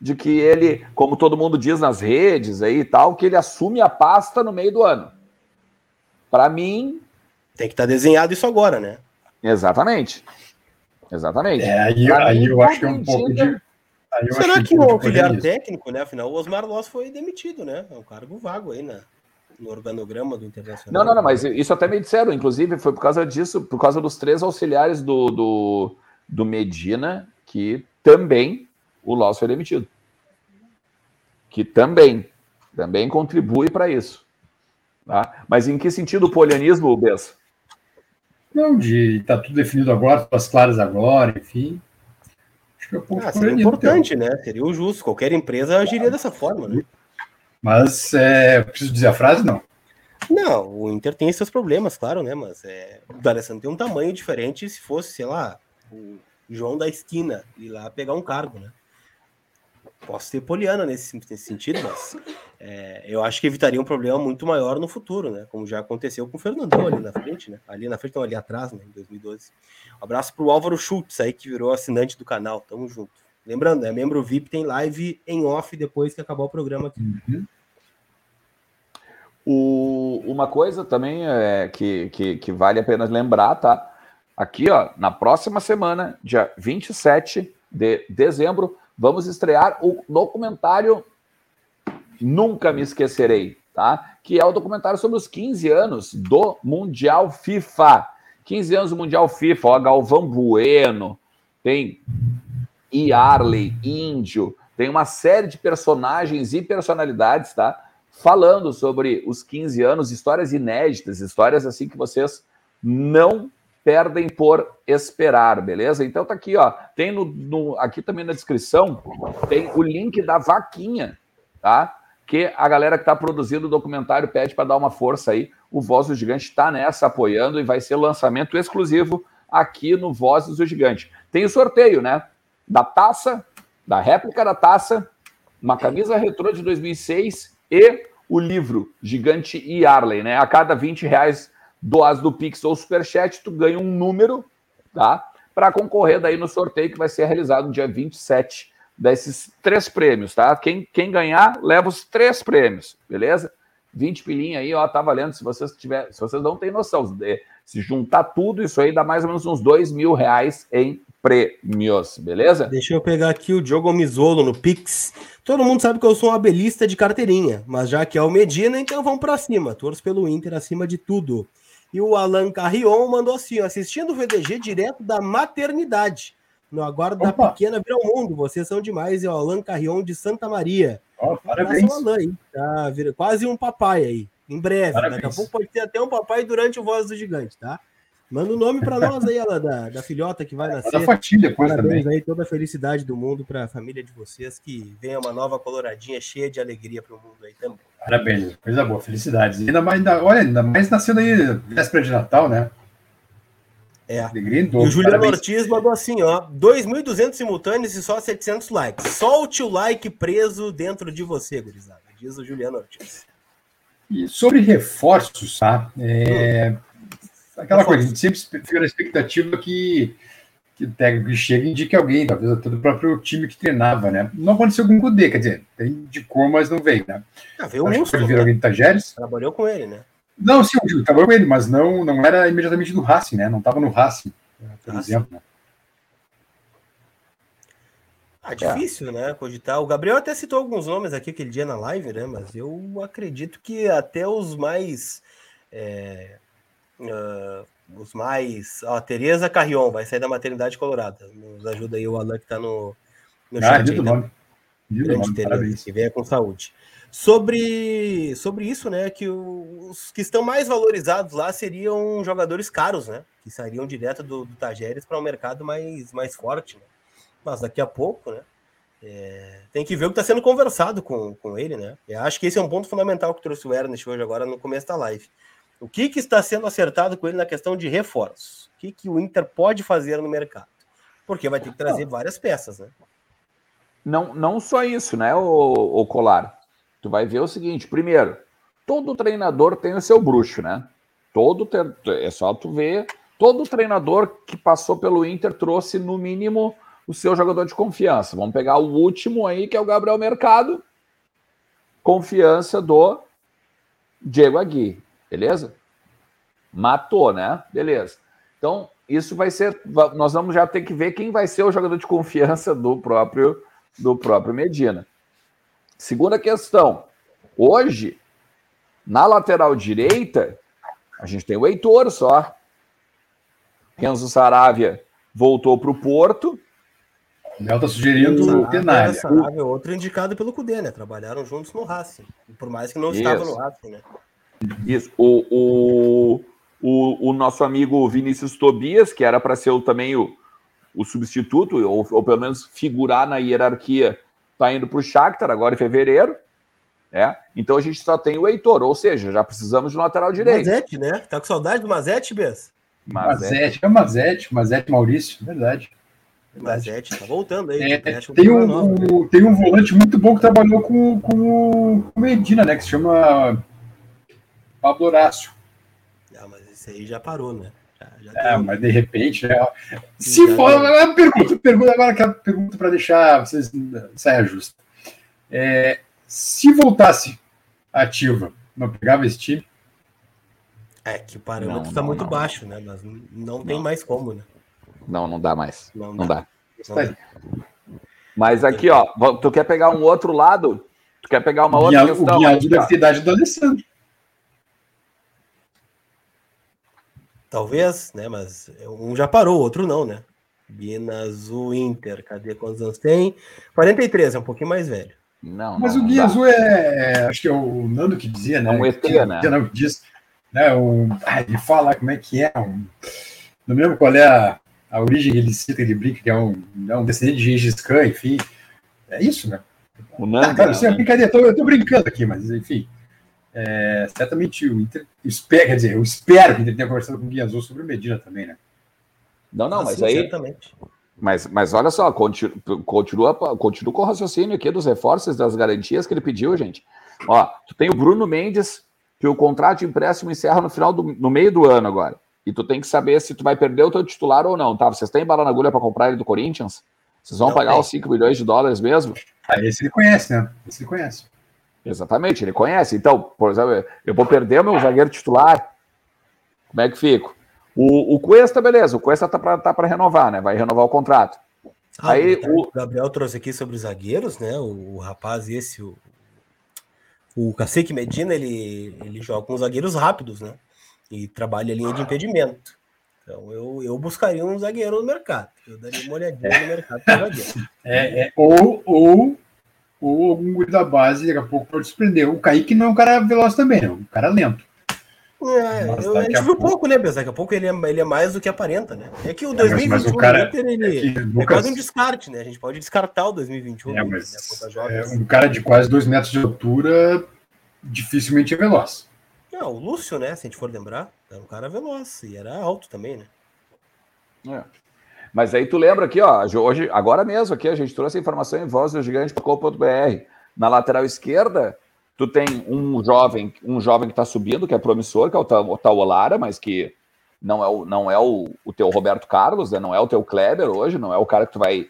de que ele, como todo mundo diz nas redes aí e tal, que ele assume a pasta no meio do ano. Para mim. Tem que estar tá desenhado isso agora, né? Exatamente. Exatamente. É, aí, aí eu acho que é um pouco de. Será que, o auxiliar técnico, né? Afinal, o Osmar Loss foi demitido, né? É um cargo vago aí, né? No organograma do Internacional. Não, não, não, mas isso até me disseram, inclusive, foi por causa disso, por causa dos três auxiliares do, do, do Medina, que também o Loss foi demitido. Que também, também contribui para isso. Tá? Mas em que sentido o polianismo, Bessa? Não, de tá tudo definido agora, as claras agora, enfim. Acho que é um pouco ah, seria importante, então. né? Seria o justo. Qualquer empresa agiria dessa forma, né? Mas é, preciso dizer a frase, não. Não, o Inter tem seus problemas, claro, né? Mas é, o D'Alessandro tem um tamanho diferente se fosse, sei lá, o João da esquina ir lá pegar um cargo, né? Posso ser poliana nesse, nesse sentido, mas é, eu acho que evitaria um problema muito maior no futuro, né? Como já aconteceu com o Fernandão ali na frente, né? Ali na frente, não, ali atrás, né? Em 2012. Um abraço pro Álvaro Schultz aí, que virou assinante do canal. Tamo junto. Lembrando, é membro VIP, tem live em off depois que acabar o programa aqui. Uhum. O, uma coisa também é, que, que, que vale a pena lembrar, tá? Aqui, ó, na próxima semana, dia 27 de dezembro, vamos estrear o documentário Nunca Me Esquecerei, tá? Que é o documentário sobre os 15 anos do Mundial FIFA. 15 anos do Mundial FIFA, ó, Galvão Bueno, tem Yarley, Índio, tem uma série de personagens e personalidades, tá? Falando sobre os 15 anos, histórias inéditas, histórias assim que vocês não perdem por esperar, beleza? Então tá aqui, ó. Tem no, no, aqui também na descrição tem o link da vaquinha, tá? Que a galera que tá produzindo o documentário pede para dar uma força aí. O Voz do Gigante está nessa apoiando e vai ser lançamento exclusivo aqui no Vozes do Gigante. Tem o sorteio, né? Da taça, da réplica da taça, uma camisa retrô de 2006 e o livro Gigante e Arley, né? A cada 20 reais doas do Pix ou Superchat, tu ganha um número, tá? Para concorrer daí no sorteio que vai ser realizado no dia 27 desses três prêmios, tá? Quem, quem ganhar, leva os três prêmios, beleza? 20 pilinha aí, ó, tá valendo. Se vocês tiver, se vocês não têm noção, se juntar tudo isso aí, dá mais ou menos uns dois mil reais em prêmios, beleza? Deixa eu pegar aqui o Diogo Mizolo no Pix. Todo mundo sabe que eu sou um abelista de carteirinha, mas já que é o Medina, então vamos para cima. Torço pelo Inter acima de tudo. E o Alan Carrion mandou assim: assistindo o VDG direto da maternidade. No aguardo Opa. da pequena vira o mundo. Vocês são demais. É o Alan Carrion de Santa Maria. Oh, parabéns. Alan? Tá, vira, quase um papai aí. Em breve. Parabéns. Daqui a pouco pode ter até um papai durante o Voz do Gigante, tá? Manda o um nome para nós aí, ela, da, da filhota que vai nascer. Da depois Parabéns também. aí, toda a felicidade do mundo para a família de vocês, que venha uma nova coloradinha cheia de alegria para o mundo aí também. Parabéns, coisa boa, felicidades. Ainda mais, ainda, olha, ainda mais nascendo aí véspera de Natal, né? É. Alegria e o Juliano Parabéns. Ortiz mandou assim, ó, 2.200 simultâneos e só 700 likes. Solte o like preso dentro de você, gurizada, diz o Juliano Ortiz. E sobre reforços, tá? É... Hum aquela coisa, a gente sempre fica na expectativa que, que o técnico chega e indique alguém, talvez até do próprio time que treinava, né? Não aconteceu com o Cudê, quer dizer, indicou, mas não veio, né? Ah, veio o Wilson, né? alguém de Tajeres. Trabalhou com ele, né? Não, sim, trabalhou com ele, mas não, não era imediatamente do Racing, né? Não estava no Racing, por ah, exemplo. Né? Ah, difícil, é. né? Cogitar. O Gabriel até citou alguns nomes aqui aquele dia na live, né? Mas eu acredito que até os mais é, Uh, os mais. Ó, Tereza Carrion vai sair da maternidade colorada. Nos ajuda aí o Alan que está no, no ah, chat. Aí, nome. Grande Tereza, que venha com saúde. Sobre, sobre isso, né? Que os que estão mais valorizados lá seriam jogadores caros, né? Que sairiam direto do, do Tajeres para um mercado mais, mais forte. Né? Mas daqui a pouco, né? É, tem que ver o que está sendo conversado com, com ele, né? Eu acho que esse é um ponto fundamental que trouxe o Ernest hoje agora no começo da live. O que, que está sendo acertado com ele na questão de reforços? O que, que o Inter pode fazer no mercado? Porque vai ter que trazer várias peças, né? Não, não só isso, né, o, o Colar? Tu vai ver o seguinte: primeiro, todo treinador tem o seu bruxo, né? Todo é só tu ver. Todo treinador que passou pelo Inter trouxe, no mínimo, o seu jogador de confiança. Vamos pegar o último aí, que é o Gabriel Mercado. Confiança do Diego Aguirre. Beleza? Matou, né? Beleza. Então, isso vai ser. Nós vamos já ter que ver quem vai ser o jogador de confiança do próprio, do próprio Medina. Segunda questão. Hoje, na lateral direita, a gente tem o Heitor só. Renzo Saravia voltou para o Porto. O Léo está sugerindo o Tenário. Saravia, outro indicado pelo Cudê, né? Trabalharam juntos no Racing. Por mais que não Isso. estava no Racing, né? Isso. O, o, o, o nosso amigo Vinícius Tobias, que era para ser também o, o substituto, ou, ou pelo menos figurar na hierarquia, está indo para o Shakhtar agora em fevereiro. É? Então a gente só tem o Heitor, ou seja, já precisamos de um lateral direito. Mazete, né? Tá com saudade do Mazete, Bess? Mazete, é o Mazete, Mazete Maurício, verdade. Mazete, tá voltando aí. É, tem, um, tem um volante muito bom que trabalhou com, com o Medina, né? Que se chama Pablo Horácio. Esse aí já parou, né? Já, já é, mas de repente, né? Se já for. Já... Pergunta, pergunta agora que a pergunta para deixar vocês saia justa. É, se voltasse ativa não pegava esse time. É que o parâmetro está muito não. baixo, né? Mas não tem mais como, né? Não, não dá mais. Não, não dá. dá. Mas aqui, ó, tu quer pegar um outro lado? Tu quer pegar uma outra Guia, questão? O Guiado deve ter idade do Alessandro. Talvez, né? Mas um já parou, o outro não, né? Azul Inter, cadê quantos anos tem? 43, é um pouquinho mais velho. Não, Mas não, o Guia Azul é, é, Acho que é o Nando que dizia, né? É um ET, né? Não, diz, né? O, ah, ele fala como é que é. Um, não lembro qual é a, a origem que ele cita, ele brinca, que é um, é um descendente de Gengis Khan, enfim. É isso, né? O Nando. Ah, cara, isso é brincadeira, eu tô, eu tô brincando aqui, mas enfim. É, certamente o Inter. Espero, quer dizer, eu espero que ele tenha conversado com o Guia Azul sobre o Medina também, né? Não, não, mas aí. Certamente. Mas, mas olha só, continua, continua, continua com o raciocínio aqui dos reforços, das garantias que ele pediu, gente. Ó, tu tem o Bruno Mendes, que o contrato de empréstimo encerra no final do no meio do ano agora. E tu tem que saber se tu vai perder o teu titular ou não, tá? Vocês têm bala na agulha para comprar ele do Corinthians? Vocês vão não, pagar os 5 milhões de dólares mesmo? Ah, esse ele conhece, né? Esse ele conhece. Exatamente, ele conhece. Então, por exemplo, eu vou perder o meu zagueiro titular. Como é que fico? O, o Cuesta, beleza, o Cuesta tá para tá renovar, né? Vai renovar o contrato. Ah, Aí o... Gabriel trouxe aqui sobre os zagueiros, né? O, o rapaz, esse, o, o Cacique Medina, ele, ele joga com zagueiros rápidos, né? E trabalha a linha de impedimento. Então eu, eu buscaria um zagueiro no mercado. Eu daria uma olhadinha no mercado para zagueiro. É, é, ou, ou ou algum guri da base, daqui a pouco pode desprender. O Kaique não é um cara veloz também, é um cara lento. É, eu, a gente viu pouco, pouco né, Bez? Daqui a pouco ele é, ele é mais do que aparenta, né? É que o 2021 é, mas, mas o cara, Inter, ele é, Lucas... é, quase um descarte, né? A gente pode descartar o 2021. É, mas né, é, um cara de quase dois metros de altura dificilmente é veloz. Não, o Lúcio, né? Se a gente for lembrar, era um cara veloz e era alto também, né? É. Mas aí tu lembra aqui, ó, hoje, agora mesmo aqui, a gente trouxe a informação em voz do gigante.com.br. Na lateral esquerda, tu tem um jovem, um jovem que está subindo, que é promissor, que é o Tauolara, mas que não é o, não é o, o teu Roberto Carlos, né? não é o teu Kleber hoje, não é o cara que tu vai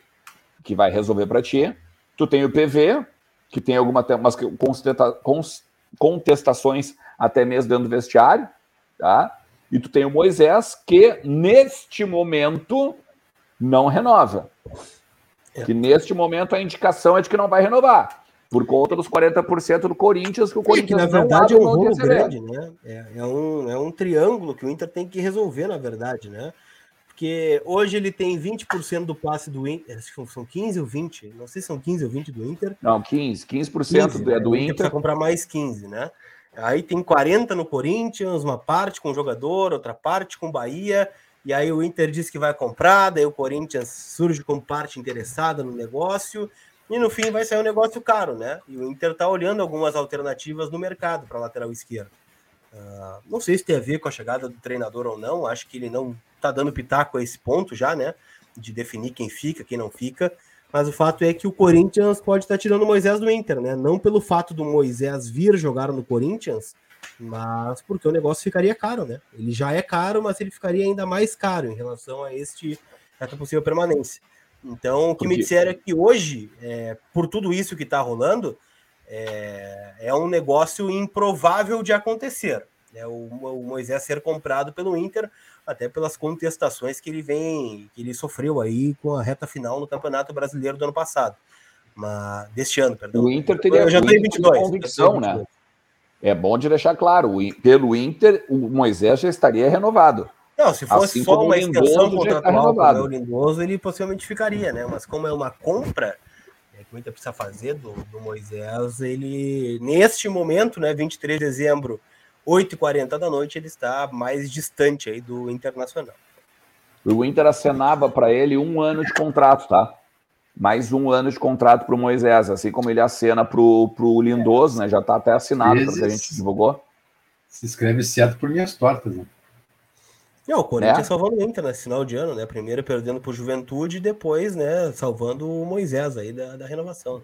que vai resolver para ti. Tu tem o PV, que tem algumas contestações até mesmo dentro do vestiário, tá? E tu tem o Moisés, que neste momento não renova. É. Que neste momento a indicação é de que não vai renovar. Por conta dos 40% do Corinthians, que o Corinthians é que, na verdade, é um rolo grande, né? É, é, um, é um triângulo que o Inter tem que resolver, na verdade, né? Porque hoje ele tem 20% do passe do Inter. São 15 ou 20? Não sei se são 15 ou 20 do Inter. Não, 15. 15%, 15 é do Inter. Inter comprar mais 15, né? Aí tem 40 no Corinthians, uma parte com o jogador, outra parte com Bahia e aí o Inter diz que vai comprar, daí o Corinthians surge como parte interessada no negócio, e no fim vai sair um negócio caro, né? E o Inter está olhando algumas alternativas no mercado para lateral esquerdo. Uh, não sei se tem a ver com a chegada do treinador ou não, acho que ele não está dando pitaco a esse ponto já, né? De definir quem fica, quem não fica. Mas o fato é que o Corinthians pode estar tá tirando o Moisés do Inter, né? Não pelo fato do Moisés vir jogar no Corinthians, mas porque o negócio ficaria caro, né? Ele já é caro, mas ele ficaria ainda mais caro em relação a este essa possível permanência. Então, o que me disseram é que hoje, é, por tudo isso que está rolando, é, é, um negócio improvável de acontecer. Né? O, o, Moisés ser comprado pelo Inter, até pelas contestações que ele vem, que ele sofreu aí com a reta final no Campeonato Brasileiro do ano passado. Mas, deste ano, perdão. O Inter teria, eu já tenho 22. Convicção, né? É bom de deixar claro, pelo Inter, o Moisés já estaria renovado. Não, se fosse assim só uma extensão contratual para o Lindoso, ele possivelmente ficaria, né? Mas como é uma compra é, que o Inter precisa fazer do, do, Moisés, ele, neste momento, né, 23 de dezembro, 8h40 da noite, ele está mais distante aí do Internacional. O Inter acenava para ele um ano de contrato, tá? Mais um ano de contrato para o Moisés, assim como ele acena para o Lindoso, né? Já está até assinado, que a gente divulgou. Se escreve certo por minhas tortas, né? Não, o Corinthians é. salvando o Inter, né? Final de ano, né? Primeiro perdendo por Juventude e depois, né, salvando o Moisés aí da, da renovação.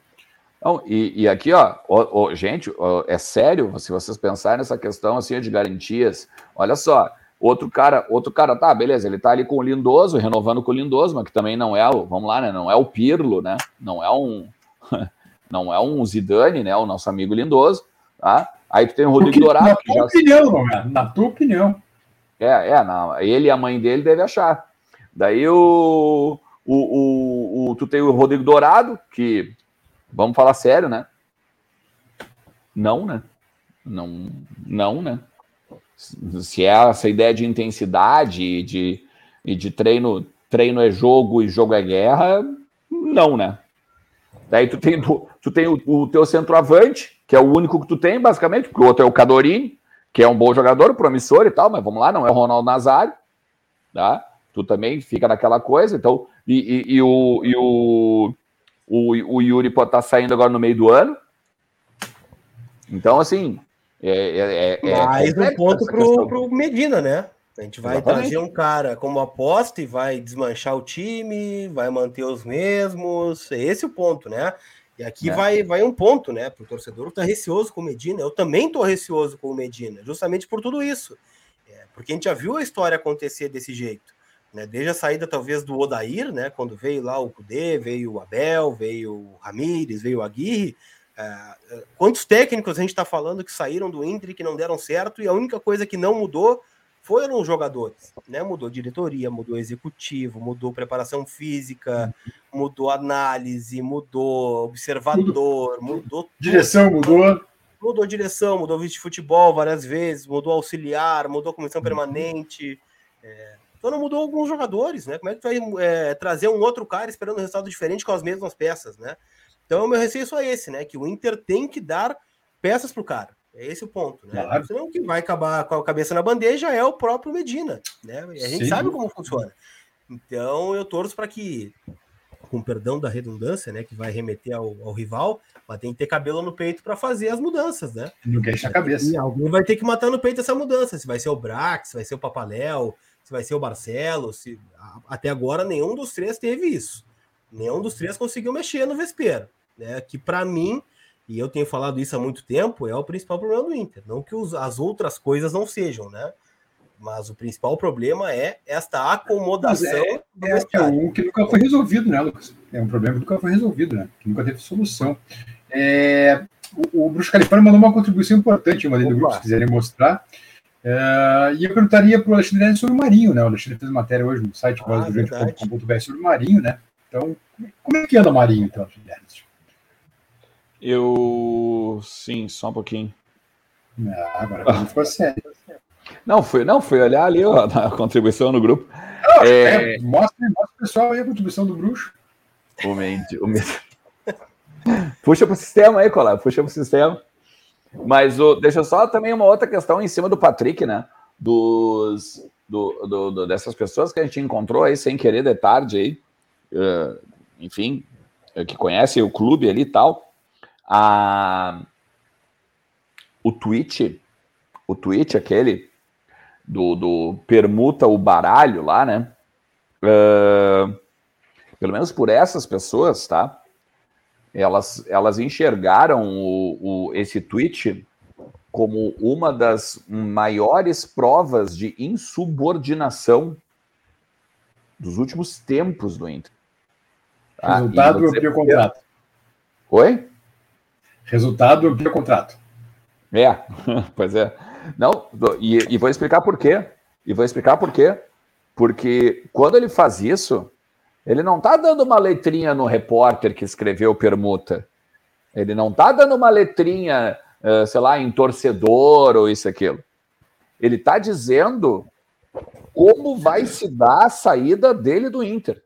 Não, e, e aqui, ó, ó, ó gente, ó, é sério, se vocês pensarem nessa questão assim de garantias, olha só, Outro cara, outro cara, tá, beleza, ele tá ali com o Lindoso, renovando com o Lindoso, mas que também não é o, vamos lá, né, não é o Pirlo, né, não é um, não é um Zidane, né, o nosso amigo Lindoso, tá? Aí tu tem o Rodrigo Porque, Dourado. Na tua já... opinião, na tua opinião. É, é, não, ele e a mãe dele devem achar. Daí o, o, o, o, tu tem o Rodrigo Dourado, que, vamos falar sério, né? Não, né? Não, não, né? Se é essa ideia de intensidade e de, e de treino, treino é jogo e jogo é guerra, não, né? Daí tu tem, tu tem o, o teu centroavante, que é o único que tu tem, basicamente, porque o outro é o Cadorini, que é um bom jogador, promissor e tal, mas vamos lá, não é o Ronaldo Nazário, tá? Tu também fica naquela coisa, então, e, e, e o, e o, o, o Yuri pode estar tá saindo agora no meio do ano. Então, assim, é, é, é, é Mais um ponto pro, pro Medina, né? A gente vai Exatamente. trazer um cara como aposta e vai desmanchar o time, vai manter os mesmos. É esse o ponto, né? E aqui é. vai, vai um ponto, né? Para o torcedor está receoso com o Medina. Eu também estou receoso com o Medina, justamente por tudo isso. É, porque a gente já viu a história acontecer desse jeito. Né? Desde a saída, talvez, do Odair, né? Quando veio lá o Cudê, veio o Abel, veio o Ramires, veio o Aguirre. É, quantos técnicos a gente está falando que saíram do Inter que não deram certo e a única coisa que não mudou foram os jogadores, né? Mudou diretoria, mudou executivo, mudou preparação física, mudou análise, mudou observador, mudou direção, mudou mudou direção, mudou vice de futebol várias vezes, mudou auxiliar, mudou comissão uhum. permanente. É, então não mudou alguns jogadores, né? Como é que tu vai é, trazer um outro cara esperando um resultado diferente com as mesmas peças, né? Então o meu receio é só esse, né? Que o Inter tem que dar peças pro cara. É esse o ponto, né? Claro. Senão o que vai acabar com a cabeça na bandeja é o próprio Medina, né? E a gente Sim. sabe como funciona. Então eu torço para que, com perdão da redundância, né, que vai remeter ao, ao rival, mas tem que ter cabelo no peito para fazer as mudanças, né? Não queixa a cabeça. E alguém vai ter que matar no peito essa mudança. Se vai ser o Brax, se vai ser o Papaléu, se vai ser o Barcelo, se até agora nenhum dos três teve isso. Nenhum dos três conseguiu mexer no Vespeiro, né? Que para mim e eu tenho falado isso há muito tempo, é o principal problema do Inter. Não que os, as outras coisas não sejam, né? Mas o principal problema é esta acomodação. É, é, é, um que nunca foi resolvido, né, Lucas? É um problema que nunca foi resolvido, né? Que nunca teve solução. É, o, o Bruxo Califórnia mandou uma contribuição importante, uma do grupo, se quiserem mostrar. É, e eu perguntaria para o Alexandre sobre o Marinho, né? O Alexandre fez matéria hoje no site ah, do sobre o Marinho, né? Então, como é que anda o Marinho, então, Alexandre? Eu. Sim, só um pouquinho. Ah, agora ficou sério. Não, foi, não, foi olhar ali ó, a contribuição no grupo. Não, é... É, mostra, mostra o pessoal aí a contribuição do bruxo. O mente, o mente. Puxa para o sistema aí, Colar, puxa para o sistema. Mas o, deixa só também uma outra questão em cima do Patrick, né? Dos, do, do, do, dessas pessoas que a gente encontrou aí sem querer de tarde aí, uh, enfim, que conhecem o clube ali e tal a, o tweet, o tweet aquele do, do permuta o baralho lá, né? Uh, pelo menos por essas pessoas, tá? Elas, elas enxergaram o, o, esse tweet como uma das maiores provas de insubordinação dos últimos tempos do Inter. Tá? Resultado do contrato. Oi? Resultado do contrato. É, pois é. Não, e, e, vou explicar por quê. E vou explicar por quê. Porque quando ele faz isso, ele não está dando uma letrinha no repórter que escreveu permuta. Ele não está dando uma letrinha, uh, sei lá, em torcedor ou isso aquilo. Ele está dizendo como vai se dar a saída dele do Inter.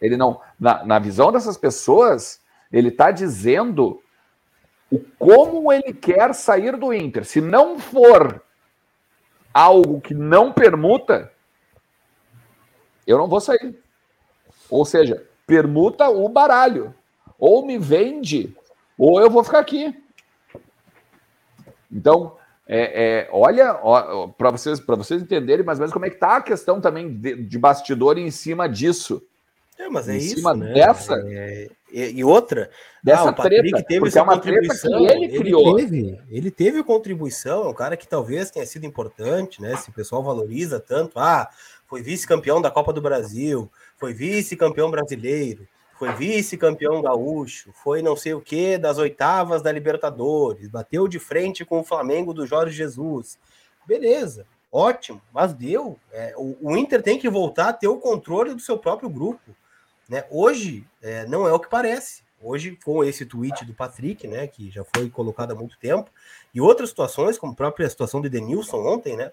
Ele não, na, na visão dessas pessoas, ele está dizendo o como ele quer sair do Inter. Se não for algo que não permuta, eu não vou sair. Ou seja, permuta o baralho. Ou me vende, ou eu vou ficar aqui. Então, é, é, olha, para vocês, vocês entenderem mais ou menos como é que está a questão também de, de bastidor em cima disso. É, mas é em isso, cima né? dessa. É, e, e, outra, dessa ah, o Patrick treta, teve essa é contribuição. ele criou. Ele teve, ele teve contribuição, é um cara que talvez tenha sido importante, né? Se o pessoal valoriza tanto, ah, foi vice-campeão da Copa do Brasil, foi vice-campeão brasileiro. foi vice-campeão gaúcho, foi não sei o que das oitavas da Libertadores, bateu de frente com o Flamengo do Jorge Jesus. Beleza, ótimo, mas deu. É, o, o, Inter tem que voltar a ter o controle do seu próprio grupo. Né? Hoje é, não é o que parece. Hoje, com esse tweet do Patrick, né, que já foi colocado há muito tempo, e outras situações, como a própria situação do Edenilson ontem, né,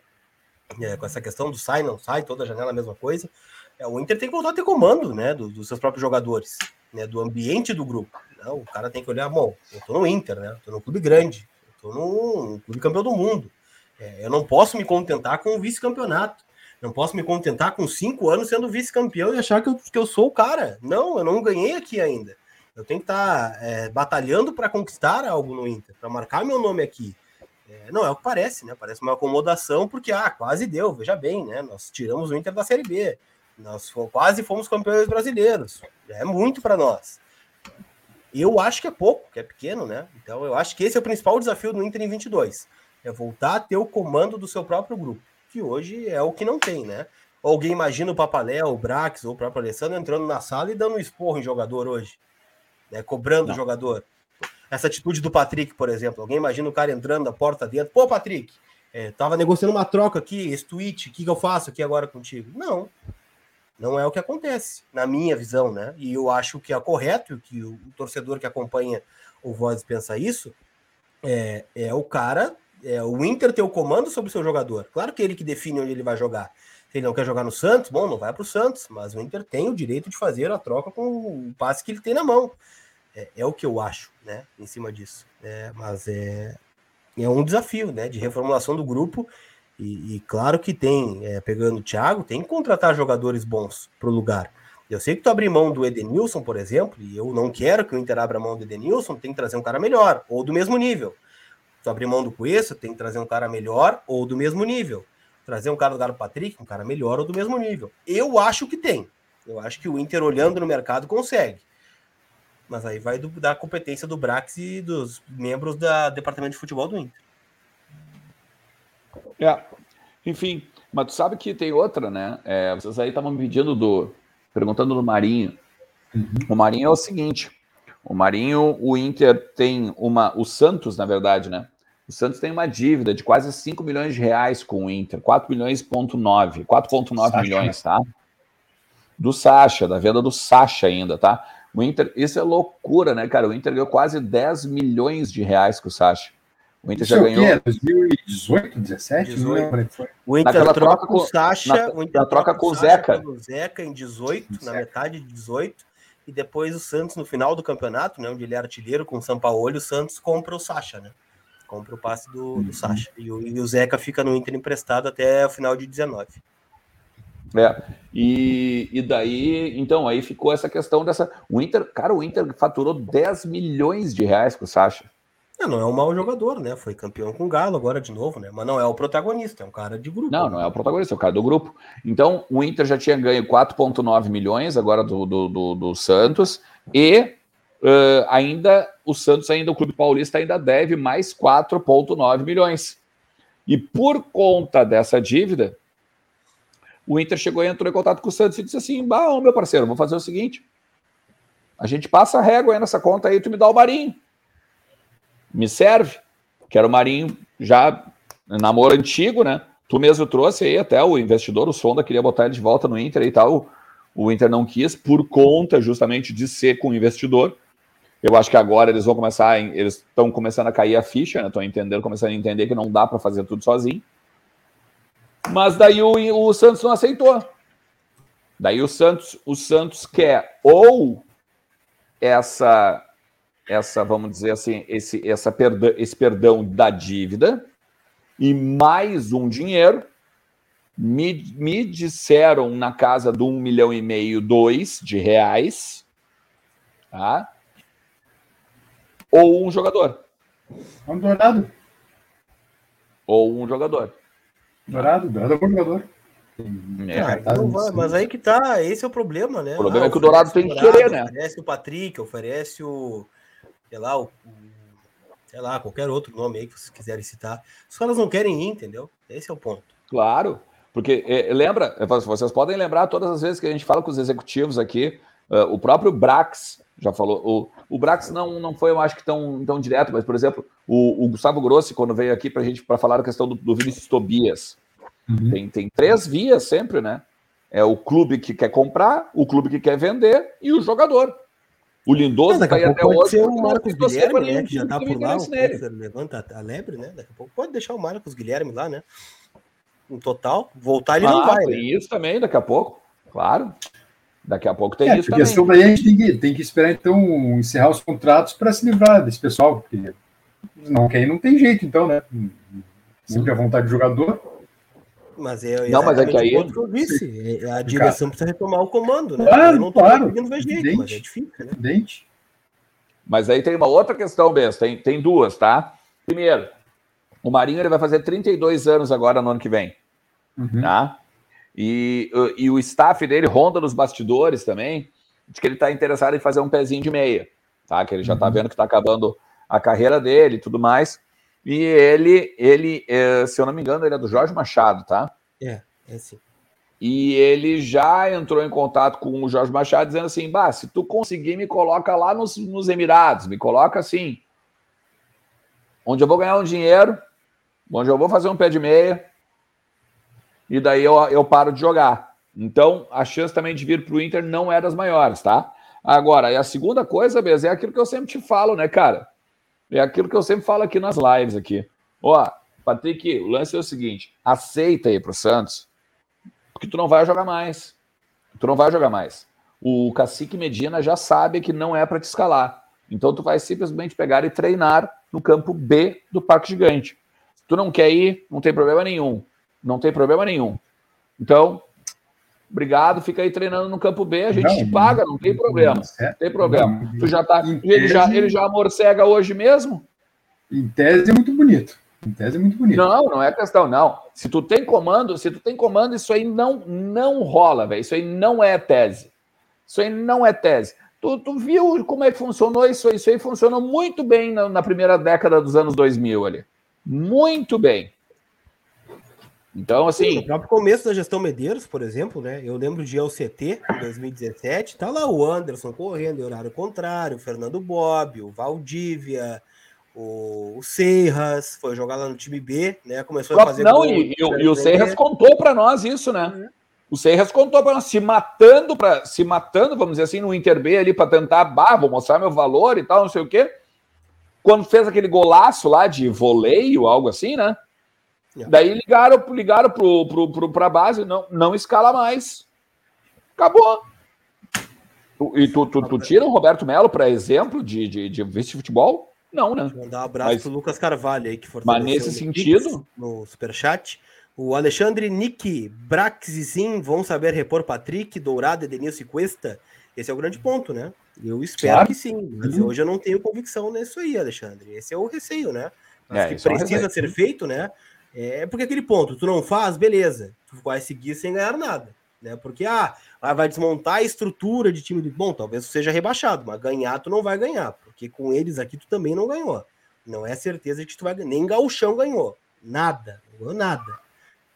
é, com essa questão do sai, não sai, toda janela a mesma coisa, é, o Inter tem que voltar a ter comando, né, do, dos seus próprios jogadores, né, do ambiente do grupo. Não, o cara tem que olhar, bom, eu tô no Inter, né, tô no clube grande, eu tô no clube campeão do mundo, é, eu não posso me contentar com o vice-campeonato, não posso me contentar com cinco anos sendo vice-campeão e achar que eu, que eu sou o cara. Não, eu não ganhei aqui ainda. Eu tenho que estar tá, é, batalhando para conquistar algo no Inter, para marcar meu nome aqui. É, não é o que parece, né? Parece uma acomodação, porque ah, quase deu, veja bem, né? Nós tiramos o Inter da Série B, nós quase fomos campeões brasileiros. É muito para nós. Eu acho que é pouco, que é pequeno, né? Então eu acho que esse é o principal desafio do Inter em 22. É voltar a ter o comando do seu próprio grupo, que hoje é o que não tem, né? Alguém imagina o Papaléu, o Brax ou o próprio Alessandro entrando na sala e dando um esporro em jogador hoje né, cobrando Não. o jogador. Essa atitude do Patrick, por exemplo. Alguém imagina o cara entrando da porta dentro. Pô, Patrick, é, tava negociando uma troca aqui, esse tweet, o que, que eu faço aqui agora contigo? Não. Não é o que acontece, na minha visão, né? E eu acho que é correto, que o, torcedor que acompanha o Voz pensa isso, é, é o cara, é o Inter ter o comando sobre o seu jogador. Claro que ele que define onde ele vai jogar. Se ele não quer jogar no Santos, bom, não vai para o Santos, mas o Inter tem o direito de fazer a troca com o passe que ele tem na mão. É, é o que eu acho, né? Em cima disso. É, mas é, é um desafio, né? De reformulação do grupo. E, e claro que tem, é, pegando o Thiago, tem que contratar jogadores bons para o lugar. Eu sei que tu abrir mão do Edenilson, por exemplo, e eu não quero que o Inter abra mão do Edenilson, tem que trazer um cara melhor, ou do mesmo nível. Tu abrir mão do Cuesta, tem que trazer um cara melhor ou do mesmo nível. Trazer um cara do Galo Patrick, um cara melhor ou do mesmo nível. Eu acho que tem. Eu acho que o Inter, olhando no mercado, consegue. Mas aí vai do, da competência do Brax e dos membros do departamento de futebol do Inter. É. Enfim, mas tu sabe que tem outra, né? É, vocês aí estavam me pedindo do. perguntando do Marinho. Uhum. O Marinho é o seguinte: o Marinho, o Inter tem uma. O Santos, na verdade, né? O Santos tem uma dívida de quase 5 milhões de reais com o Inter, 4 milhões ponto 9, 4,9 milhões, tá? Do Sacha, da venda do Sacha ainda, tá? O Inter, isso é loucura, né, cara? O Inter ganhou quase 10 milhões de reais com o Sacha. O Inter isso já é ganhou. É 2018, 17? 18. O Inter Naquela troca com o Sacha, na, o Inter na troca com o Zeca. O Zeca em 18, na metade de 18. E depois o Santos, no final do campeonato, né, onde ele é artilheiro com o São Paulo, o Santos compra o Sacha, né? Compra o passe do, do uhum. Sacha. E o, e o Zeca fica no Inter emprestado até o final de 19. É, e, e daí, então, aí ficou essa questão dessa. O Inter, cara, o Inter faturou 10 milhões de reais com o Sacha. É, não é um mau jogador, né? Foi campeão com o Galo agora de novo, né? Mas não é o protagonista, é um cara de grupo. Não, né? não é o protagonista, é o cara do grupo. Então, o Inter já tinha ganho 4,9 milhões agora do, do, do, do Santos e uh, ainda o Santos, ainda o Clube Paulista, ainda deve mais 4,9 milhões. E por conta dessa dívida, o Inter chegou e entrou em contato com o Santos e disse assim: Bah, meu parceiro, vou fazer o seguinte. A gente passa a régua aí nessa conta aí, tu me dá o Marinho. Me serve. Quero o Marinho já namoro antigo, né? Tu mesmo trouxe aí até o investidor, o Sonda, queria botar ele de volta no Inter e tal. O Inter não quis, por conta justamente de ser com o investidor. Eu acho que agora eles vão começar, eles estão começando a cair a ficha, né? Estão entendendo, começando a entender que não dá para fazer tudo sozinho. Mas daí o, o Santos não aceitou. Daí o Santos, o Santos quer ou essa essa, vamos dizer assim, esse, essa perdão, esse perdão da dívida e mais um dinheiro. Me, me disseram na casa de um milhão e meio, dois de reais, tá? Ou um jogador. Um dourado. Ou um jogador. Dourado, dourado é bom jogador. É, ah, então vai, mas aí que tá, esse é o problema, né? O problema ah, é que o Dourado tem que querer, né? Oferece o Patrick, oferece o, sei lá, o, sei lá, qualquer outro nome aí que vocês quiserem citar. Os caras não querem ir, entendeu? Esse é o ponto. Claro, porque é, lembra, vocês podem lembrar todas as vezes que a gente fala com os executivos aqui, Uh, o próprio Brax já falou. O, o Brax não, não foi, eu acho que tão, tão direto, mas, por exemplo, o, o Gustavo Grossi, quando veio aqui para a gente para falar a questão do, do Vinícius Tobias, uhum. tem, tem três vias sempre, né? É o clube que quer comprar, o clube que quer vender e o jogador. O Lindoso está aí até hoje. Ser o Marcos Guilherme, né, que já está por lá, levanta a lebre, né? Daqui a pouco pode deixar o Marcos Guilherme lá, né? No total, voltar ele ah, não vai. Tem né? isso também, daqui a pouco, claro. Daqui a pouco tem é, isso também. A questão daí a gente tem que, tem que esperar, então, encerrar os contratos para se livrar desse pessoal, porque não quer não tem jeito, então, né? Sempre a vontade do jogador. Mas é, não, mas é que aí. Que eu disse. É, a direção precisa retomar o comando, né? Claro, eu não tô claro. conseguindo ver jeito, mas é difícil, né? Mas aí tem uma outra questão, Bess, tem, tem duas, tá? Primeiro, o Marinho ele vai fazer 32 anos agora no ano que vem. Uhum. Tá? E, e o staff dele ronda nos bastidores também, de que ele está interessado em fazer um pezinho de meia, tá? Que ele já está uhum. vendo que está acabando a carreira dele e tudo mais. E ele, ele, é, se eu não me engano, ele é do Jorge Machado, tá? É, é sim. E ele já entrou em contato com o Jorge Machado dizendo assim: Bah, se tu conseguir, me coloca lá nos, nos Emirados, me coloca assim, onde eu vou ganhar um dinheiro, onde eu vou fazer um pé de meia, e daí eu, eu paro de jogar. Então, a chance também de vir para o Inter não é das maiores, tá? Agora, e a segunda coisa, Bez, é aquilo que eu sempre te falo, né, cara? É aquilo que eu sempre falo aqui nas lives aqui. Ó, Patrick, o lance é o seguinte: aceita aí pro Santos, porque tu não vai jogar mais. Tu não vai jogar mais. O Cacique Medina já sabe que não é para te escalar. Então tu vai simplesmente pegar e treinar no campo B do Parque Gigante. Se tu não quer ir, não tem problema nenhum. Não tem problema nenhum. Então, obrigado, fica aí treinando no campo B, a gente não, te paga, não tem problema. Não tem problema. tu já tá, ele já ele já morcega hoje mesmo? Em tese é muito bonito. Em tese é muito bonito. Não, não é questão não. Se tu tem comando, se tu tem comando, isso aí não não rola, velho. Isso aí não é tese. Isso aí não é tese. Tu, tu viu como é que funcionou isso aí? Isso aí funcionou muito bem na, na primeira década dos anos 2000 ali. Muito bem. Então, assim. No próprio começo da gestão Medeiros, por exemplo, né? Eu lembro de LCT em 2017, tá lá o Anderson correndo em horário contrário, o Fernando Bob, o Valdívia, o, o Serras, foi jogar lá no time B, né? Começou a fazer. Não, e, e, e, o Serras contou para nós isso, né? Uhum. O Serras contou para nós, se matando, para se matando, vamos dizer assim, no Inter B ali para tentar, bah, vou mostrar meu valor e tal, não sei o quê. Quando fez aquele golaço lá de voleio, algo assim, né? Yeah. Daí ligaram, ligaram pro, pro, pro, pra base, não, não escala mais. Acabou. E tu, tu, tu tira o Roberto Melo para exemplo de, de, de vice-futebol? Não, né? Mandar um abraço Mas, pro Lucas Carvalho aí, que Mas nesse sentido. No superchat. O Alexandre Nick, Brax e Sim vão saber repor Patrick, Dourado, Edenilson e Cuesta. Esse é o grande ponto, né? Eu espero claro. que sim. Mas uhum. hoje eu não tenho convicção nisso aí, Alexandre. Esse é o receio, né? Mas é, que precisa é ser feito, né? É porque aquele ponto, tu não faz, beleza, tu vai seguir sem ganhar nada, né? Porque ah, vai desmontar a estrutura de time de bom, talvez seja rebaixado, mas ganhar tu não vai ganhar, porque com eles aqui tu também não ganhou. Não é certeza que tu vai nem Gauchão ganhou, nada, não ganhou nada,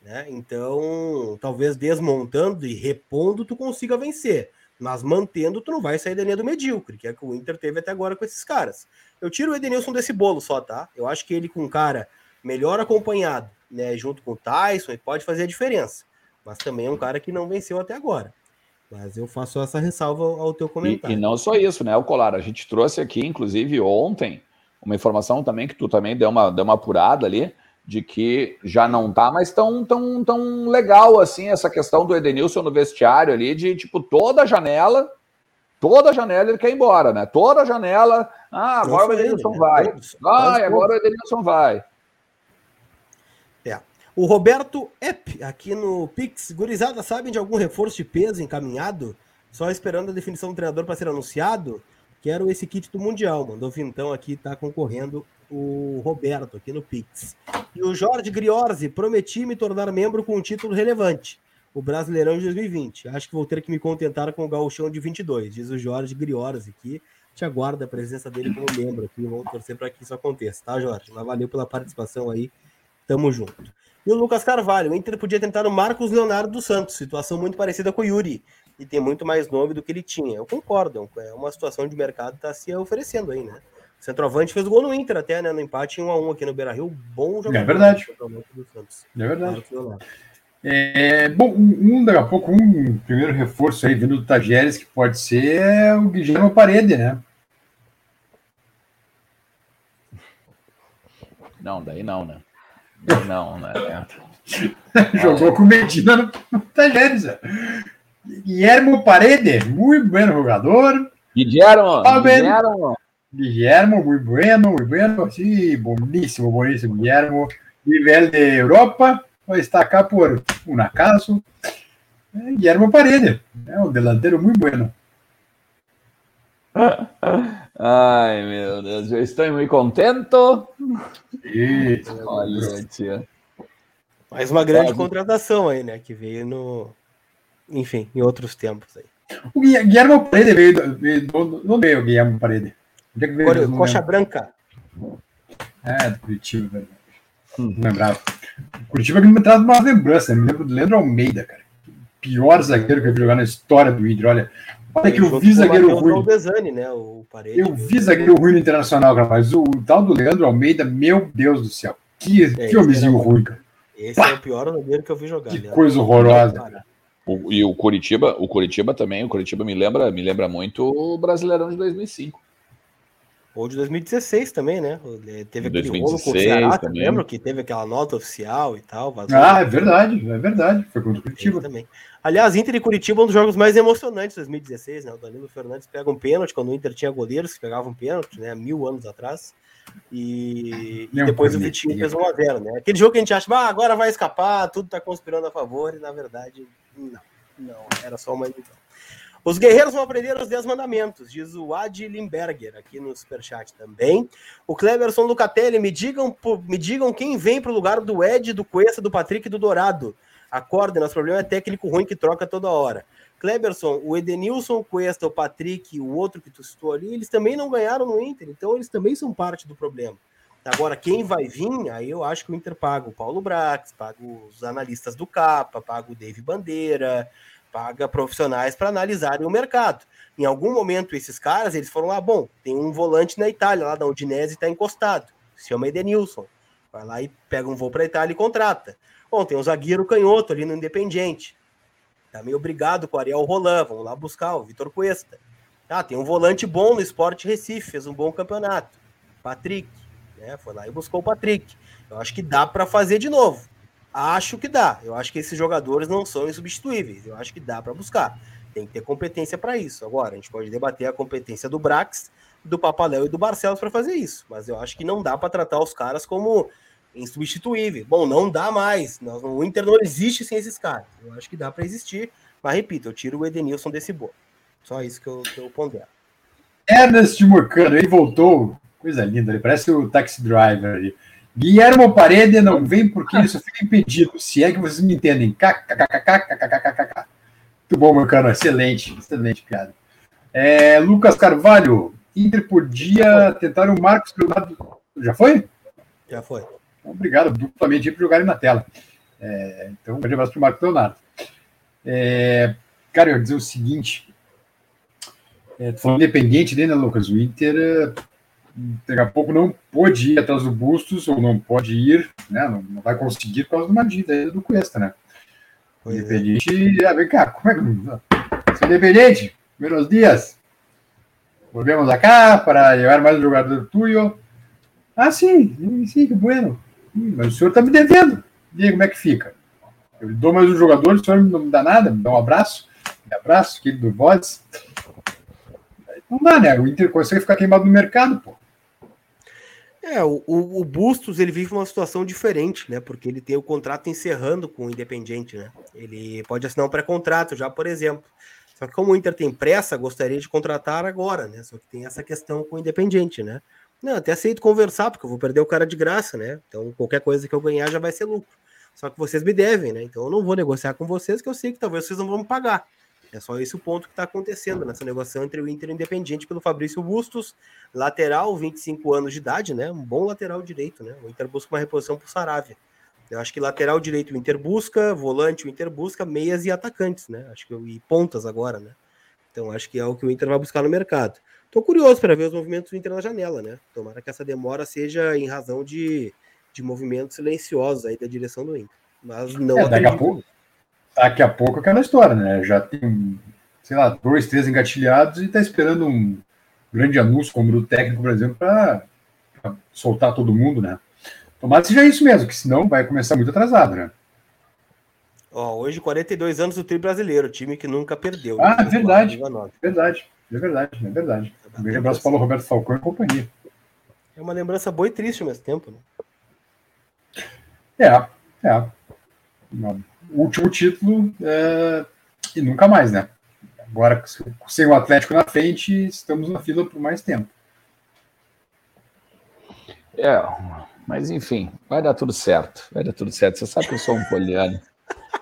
né? Então, talvez desmontando e repondo tu consiga vencer, mas mantendo tu não vai sair da linha do medíocre, que é que o Inter teve até agora com esses caras. Eu tiro o Edenilson desse bolo só, tá? Eu acho que ele com cara melhor acompanhado, né, junto com o Tyson, pode fazer a diferença. Mas também é um cara que não venceu até agora. Mas eu faço essa ressalva ao teu comentário. E, e não só isso, né, o Colar? A gente trouxe aqui, inclusive, ontem, uma informação também que tu também deu uma, deu uma apurada ali, de que já não tá mais tão, tão, tão legal assim essa questão do Edenilson no vestiário ali, de tipo, toda janela, toda janela ele quer ir embora, né? Toda janela, ah, agora o Edenilson né? vai. Vai, agora o Edenilson vai. O Roberto Epp, aqui no Pix. Gurizada, sabem de algum reforço de peso encaminhado? Só esperando a definição do treinador para ser anunciado? Quero esse kit do Mundial. Mandou Vintão aqui, está concorrendo o Roberto aqui no Pix. E o Jorge Griorzi, prometi me tornar membro com um título relevante. O Brasileirão de 2020. Acho que vou ter que me contentar com o Gauchão de 22, diz o Jorge Griorzi aqui. Te aguarda a presença dele como membro aqui. Vamos torcer para que isso aconteça, tá, Jorge? Mas valeu pela participação aí. Tamo junto. E o Lucas Carvalho, o Inter podia tentar o Marcos Leonardo dos Santos, situação muito parecida com o Yuri. e tem muito mais nome do que ele tinha. Eu concordo, é uma situação de mercado que está se oferecendo aí, né? O centroavante fez gol no Inter até, né? No empate 1 a 1 aqui no Beira-Rio, bom jogador. É verdade. É verdade. É, bom, um, daqui a pouco, um primeiro reforço aí vindo do Tajeres que pode ser é o Guilherme Parede, né? Não, daí não, né? Daí não, né? Jogou com Medina no Tajeres. Guilherme Parede, muito bom jogador. Guilherme, Guilherme. Guillermo, muy bueno, muy bueno, sí, buenísimo, buenísimo. Guillermo, nivel de Europa, está acá por un acaso. Eh, Guillermo Paredes, é um delantero muito bueno. Ai, meu Deus, eu estou muito contento. Olha, tia. Mais uma grande Pode. contratação aí, né? Que veio no. Enfim, em outros tempos aí. O Guilherme Paredes veio. veio não veio o Guilherme Paredes. Onde é que veio? Coxa Branca. É, do Curitiba, velho. Hum, não lembrava. Curitiba que me traz uma lembrança, né? Me lembro do Leandro Almeida, cara. Pior zagueiro que eu vi jogar na história do Inter. Olha, olha que eu vi zagueiro ruim. Desani, né? o parede, eu vi zagueiro ruim no Internacional, cara, mas o, o, tal do Leandro Almeida, meu Deus do céu. Que, é, que homenzinho ruim, cara. Esse Pá! é o pior zagueiro que eu vi jogar. Que né? coisa horrorosa. O, e o Curitiba, o Curitiba também, o Curitiba me lembra, me lembra muito o Brasileirão de 2005. Ou de 2016 também, né? Teve aquele 2016, rolo com o Ceará, lembra que teve aquela nota oficial e tal. Vazou. Ah, é verdade, é verdade. Foi contra o Curitiba. também. Aliás, Inter e Curitiba é um dos jogos mais emocionantes de 2016, né? O Danilo Fernandes pega um pênalti quando o Inter tinha goleiros que pegavam pênalti, né? Mil anos atrás. E, e depois o Vitinho fez 1x0, né? Aquele jogo que a gente acha, ah, agora vai escapar, tudo tá conspirando a favor, e na verdade, não. Não, era só uma ilusão. Os guerreiros vão aprender os 10 mandamentos, diz o Ad Limberger aqui no Superchat também. O Cleverson Lucatelli, me digam, me digam quem vem para o lugar do Ed, do Cuesta, do Patrick e do Dourado. Acordem, nosso problema é técnico ruim que troca toda hora. Cleberson, o Edenilson, o Cuesta, o Patrick o outro que tu citou ali, eles também não ganharam no Inter, então eles também são parte do problema. Agora, quem vai vir, aí eu acho que o Inter paga o Paulo Brax, paga os analistas do Capa, paga o Dave Bandeira, paga profissionais para analisarem o mercado. Em algum momento, esses caras, eles foram lá, bom, tem um volante na Itália, lá da Udinese, está encostado, se chama Edenilson. Vai lá e pega um voo para a Itália e contrata. Bom, tem um zagueiro canhoto ali no Independiente. Também obrigado com o Ariel Roland, vamos lá buscar o Vitor Cuesta. Ah, tem um volante bom no Esporte Recife, fez um bom campeonato. Patrick, né? Foi lá e buscou o Patrick. Eu acho que dá para fazer de novo. Acho que dá. Eu acho que esses jogadores não são insubstituíveis. Eu acho que dá para buscar. Tem que ter competência para isso. Agora, a gente pode debater a competência do Brax, do Papaléu e do Barcelos para fazer isso. Mas eu acho que não dá para tratar os caras como insubstituíveis. Bom, não dá mais. O Inter não existe sem esses caras. Eu acho que dá para existir. Mas repito, eu tiro o Edenilson desse bolo. Só isso que eu, que eu pondero. Ernest Murcano, ele voltou. Coisa linda, ele parece o taxi driver ali. Guilherme Parede não vem porque só fica impedido. Se é que vocês me entendem. KKKKKKKKK. Muito bom, meu cano. Excelente, excelente piada. É, Lucas Carvalho, Inter podia tentar o Marcos Leonardo. Já foi? Já foi. Obrigado, duplamente por jogarem na tela. É, então, um grande abraço para o Marcos Leonardo. É, cara, eu ia dizer o seguinte. É, falando independente dele, né, Lucas? O Inter daqui a pouco não pode ir atrás do Bustos, ou não pode ir, né? Não, não vai conseguir por causa de uma dívida do Cuesta, né? O é. Independente, é. ah, vem cá, como é que. Sou independente, primeiros dias. Volvemos acá para levar mais um jogador tuyo. Ah, sim, sim, que bueno. Mas o senhor está me devendo. E aí, como é que fica? Eu dou mais um jogador, o senhor não me dá nada, me dá um abraço. Me abraço, querido Voz. Não dá, né? O Inter consegue ficar queimado no mercado, pô. É, o, o, Bustos ele vive uma situação diferente, né? Porque ele tem o contrato encerrando com o Independiente, né? Ele pode assinar um pré-contrato já, por exemplo. Só que como o Inter tem pressa, gostaria de contratar agora, né? Só que tem essa questão com o Independiente, né? Não, até aceito conversar, porque eu vou perder o cara de graça, né? Então qualquer coisa que eu ganhar já vai ser lucro. Só que vocês me devem, né? Então eu não vou negociar com vocês, que eu sei que talvez vocês não vão me pagar. É só esse o ponto que está acontecendo nessa negociação entre o Inter e o Independiente pelo Fabrício Bustos, lateral, 25 anos de idade, né? Um bom lateral direito, né? O Inter busca uma reposição para o Saravia. Eu acho que lateral direito o Inter busca, volante o Inter busca, meias e atacantes, né? Acho que e pontas agora, né? Então acho que é o que o Inter vai buscar no mercado. Tô curioso para ver os movimentos do Inter na janela, né? Tomara que essa demora seja em razão de, de movimentos silenciosos aí da direção do Inter. Mas não é, daqui a pouco, daqui a pouco aquela história, né? Já tem, sei lá, dois, três engatilhados e tá esperando um grande anúncio como do técnico, por exemplo, para soltar todo mundo, né? Tomara que seja isso mesmo, que senão vai começar muito atrasado, né? Ó, hoje, 42 anos do tri brasileiro, time que nunca perdeu. Ah, né? verdade. Verdade, é verdade, é verdade. Um grande abraço para o Roberto Falcão e companhia. É uma lembrança boa e triste ao mesmo tempo, né? É, é. O último título é... e nunca mais, né? Agora, sem o Atlético na frente, estamos na fila por mais tempo. É, mas enfim, vai dar tudo certo. Vai dar tudo certo. Você sabe que eu sou um poliano.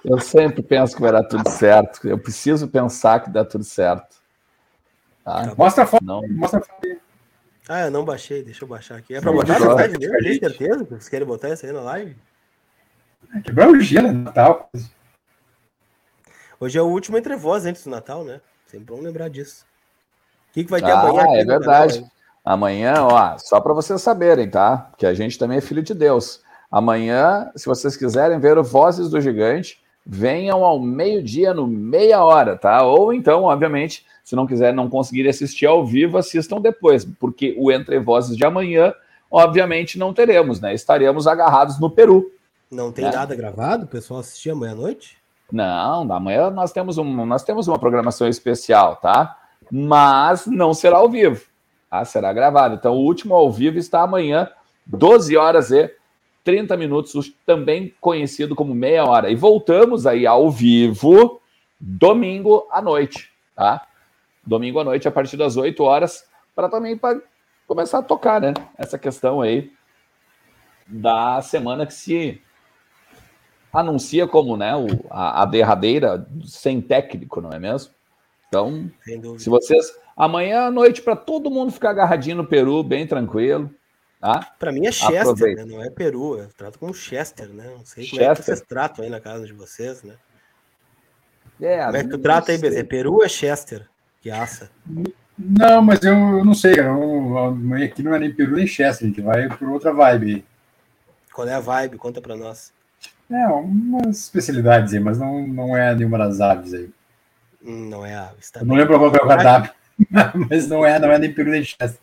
Eu sempre penso que vai dar tudo certo. Eu preciso pensar que dá tudo certo. Tá? Mostra a foto. Não. Mostra a foto Ah, eu não baixei. Deixa eu baixar aqui. É pra botar na live mesmo? Tem certeza vocês querem botar isso aí na live? É, quebrar o gelo no Natal. Hoje é o último entre vós antes do Natal, né? Sempre bom lembrar disso. O que, que vai ter ah, amanhã? É verdade. Amanhã, ó, só para vocês saberem, tá? Que a gente também é filho de Deus. Amanhã, se vocês quiserem ver o Vozes do Gigante, venham ao meio-dia no meia hora, tá? Ou então, obviamente, se não quiserem, não conseguirem assistir ao vivo, assistam depois, porque o Entre Vozes de amanhã, obviamente, não teremos, né? Estaremos agarrados no Peru. Não tem né? nada gravado? O pessoal assistir amanhã à noite? Não, amanhã nós temos, um, nós temos uma programação especial, tá? Mas não será ao vivo. Ah, será gravado. Então, o último ao vivo está amanhã, 12 horas e 30 minutos, também conhecido como meia hora. E voltamos aí ao vivo domingo à noite, tá? Domingo à noite, a partir das 8 horas, para também pra começar a tocar, né? Essa questão aí da semana que se anuncia como né, o, a, a derradeira sem técnico, não é mesmo? Então, se vocês Amanhã à noite, para todo mundo ficar agarradinho no Peru, bem tranquilo. Tá? Para mim é Chester, né? não é Peru. Eu trato como Chester, né? Não sei como Chester. é que vocês tratam aí na casa de vocês, né? É, como é que tu trata aí, Bezé? É Peru ou é Chester? Que aça. Não, mas eu, eu não sei, Amanhã aqui não é nem Peru nem Chester, a gente vai por outra vibe aí. Qual é a vibe? Conta para nós. É, umas especialidades aí, mas não, não é nenhuma das aves aí. Hum, não é a ave. Não lembro qual é o cardápio. Mas não é, não é nem Peru nem Chester.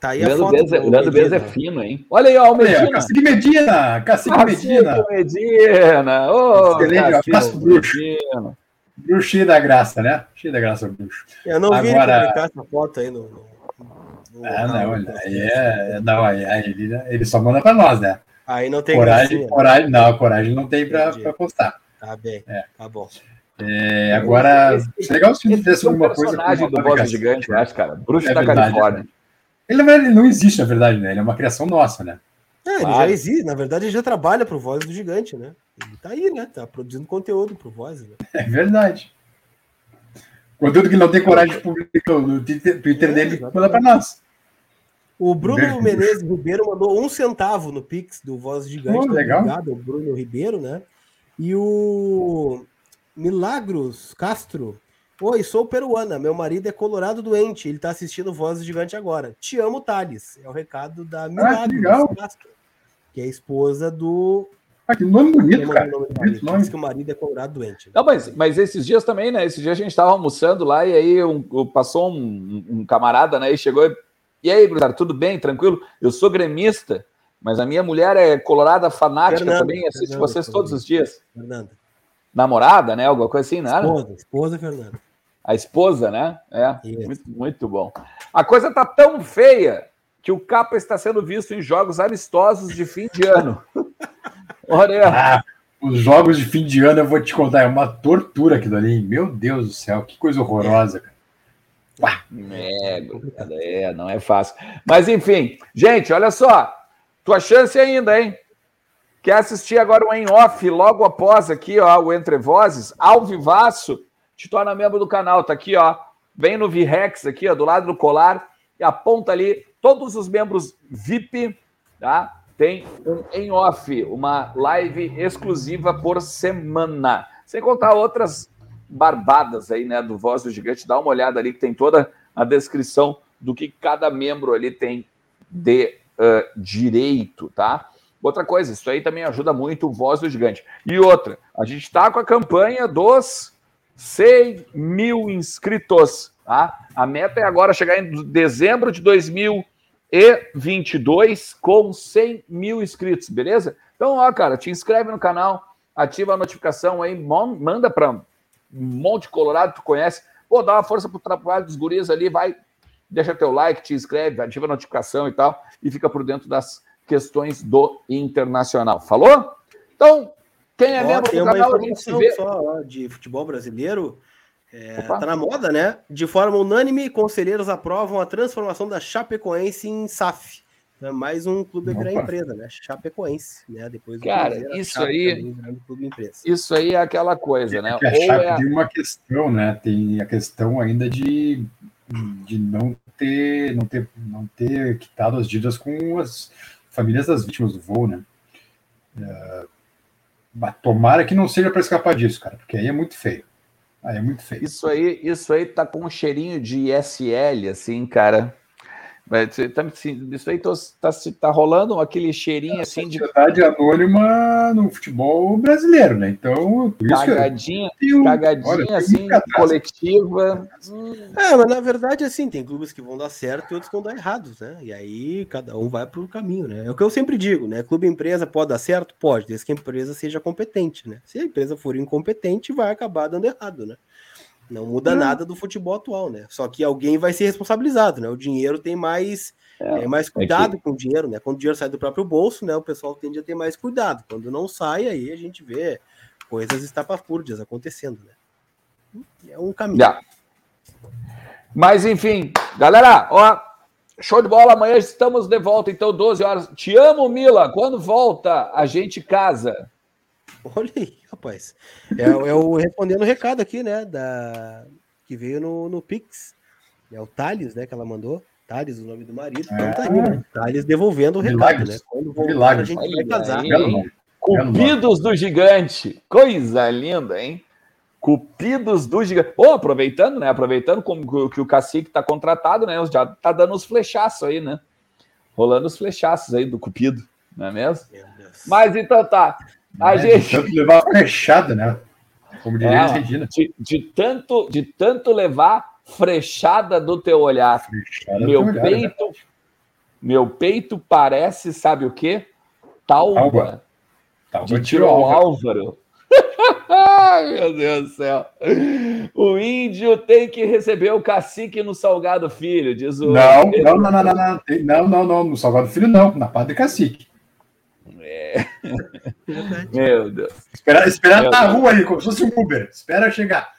Tá aí a foto. Beza, o Leandro Beza é fino, hein? Olha aí, ó, o Medina. Cacique Medina, Cacique Medina. Medina. Ô, Excelente, abraço bruxo. Bruxo cheio da graça, né? Cheio da graça, bruxo. Eu não vi Agora... ele publicar essa foto aí no... no... Ah, não, olha, aí é, não, aí, aí ele, ele só manda para nós, né? Aí não tem coragem, coragem, não, coragem não tem para postar. Tá bem, é. tá bom. É, agora, esse, legal se fizesse alguma coisa. personagem do Boss Gigante, eu acho, cara. Bruxo é da verdade, Califórnia. Ele, ele, não existe, na verdade, né? Ele é uma criação nossa, né? É, ele já existe, na verdade, ele já trabalha pro Voz do Gigante, né? Ele tá aí, né? Tá produzindo conteúdo pro Voz. Né? É verdade. Conteúdo que não tem coragem de publicar no Twitter é, dele, manda pra nós. O Bruno Menezes Ribeiro mandou um centavo no Pix do Voz Gigante. Oh, legal. Obrigado, o Bruno Ribeiro, né? E o Milagros Castro. Oi, sou peruana. Meu marido é colorado doente. Ele tá assistindo Voz Gigante agora. Te amo, Thales. É o recado da Milagros ah, que Castro, que é a esposa do. Ah, que nome bonito, cara. Nome Diz que o marido é colorado doente. Não, mas, mas esses dias também, né? Esses dias a gente estava almoçando lá e aí um, passou um, um, camarada, né? E chegou. E aí, Bruno, tudo bem? Tranquilo? Eu sou gremista, mas a minha mulher é colorada fanática Fernanda, também, assiste Fernanda, vocês todos os dias. Fernanda namorada, né? Alguma coisa assim, né? Esposa, esposa Fernanda. A esposa, né? É, muito, muito bom. A coisa tá tão feia que o Capa está sendo visto em jogos amistosos de fim de ano. Olha. Ah, os jogos de fim de ano, eu vou te contar, é uma tortura aquilo ali. Meu Deus do céu, que coisa horrorosa, cara. É, é, não é fácil. Mas enfim, gente, olha só. Tua chance ainda, hein? Quer assistir agora o em off logo após aqui, ó, o Entre Vozes, ao vivaço, te torna membro do canal, tá aqui, ó. Vem no Virex aqui, ó, do lado do colar e aponta ali todos os membros VIP, tá? tem um em off, uma live exclusiva por semana. Sem contar outras barbadas aí, né, do Voz do Gigante. Dá uma olhada ali que tem toda a descrição do que cada membro ali tem de uh, direito, tá? Outra coisa, isso aí também ajuda muito o Voz do Gigante. E outra, a gente está com a campanha dos 100 mil inscritos, tá? A meta é agora chegar em dezembro de 2022 com 100 mil inscritos, beleza? Então, ó, cara, te inscreve no canal, ativa a notificação aí, manda para um monte de colorado que tu conhece. Pô, dá uma força pro trabalho dos guris ali, vai, deixa teu like, te inscreve, ativa a notificação e tal, e fica por dentro das questões do internacional. Falou? Então, quem é ó, membro do canal, a gente se vê... só ó, de futebol brasileiro. É, tá na moda, né? De forma unânime, conselheiros aprovam a transformação da Chapecoense em SAF. É mais um clube da empresa, né? Chapecoense, né? Depois Cara, isso aí, isso aí é aquela coisa, né? É a Chape é... tem uma questão, né? Tem a questão ainda de, de não ter, não ter, não ter quitado as dívidas com as famílias das vítimas do voo, né? É, tomara que não seja para escapar disso, cara, porque aí é muito feio. Aí é muito feio. Isso aí, isso aí tá com um cheirinho de ISL, assim, cara. Tá, isso aí tá, tá, tá rolando aquele cheirinho assim de. Sociedade anônima no futebol brasileiro, né? Então. Cagadinha, eu... cagadinha Olha, assim, coletiva. É, mas na verdade, assim, tem clubes que vão dar certo e outros que vão dar errados, né? E aí cada um vai para o caminho, né? É o que eu sempre digo, né? Clube empresa pode dar certo? Pode, desde que a empresa seja competente, né? Se a empresa for incompetente, vai acabar dando errado, né? Não muda nada do futebol atual, né? Só que alguém vai ser responsabilizado, né? O dinheiro tem mais, é, é mais cuidado é que... com o dinheiro, né? Quando o dinheiro sai do próprio bolso, né? O pessoal tende a ter mais cuidado. Quando não sai, aí a gente vê coisas estapafúrdias acontecendo, né? É um caminho. Yeah. Mas enfim, galera, ó, show de bola. Amanhã estamos de volta, então, 12 horas. Te amo, Mila. Quando volta, a gente casa. Olha aí, rapaz. É, é o respondendo o recado aqui, né? Da, que veio no, no Pix. É o Thales, né? Que ela mandou. Thales, o nome do marido. Então é. tá aí, né? Thales devolvendo o recado, Milagres. né? Quando voltar, Milagres. a gente vai casar. Aí, Cupidos do gigante. Coisa linda, hein? Cupidos do gigante. Ô, oh, aproveitando, né? Aproveitando como que o cacique tá contratado, né? Já tá dando os flechaços aí, né? Rolando os flechaços aí do Cupido, não é mesmo? Mas então tá. A é, gente. De tanto levar frechada, né? Como diria é, Regina. De, de, tanto, de tanto levar frechada do teu olhar. Frechada meu olhar, né? peito. Né? Meu peito parece, sabe o quê? Talba. Talba de tiro ao Álvaro. Ai, meu Deus do céu. O índio tem que receber o cacique no Salgado Filho, diz o. Não, não, não, não, não, não, não, não, não, no Salgado Filho não, na Padre Cacique. Meu Deus. Esperar, esperar Meu na Deus. rua aí, como se fosse um Uber. Espera chegar.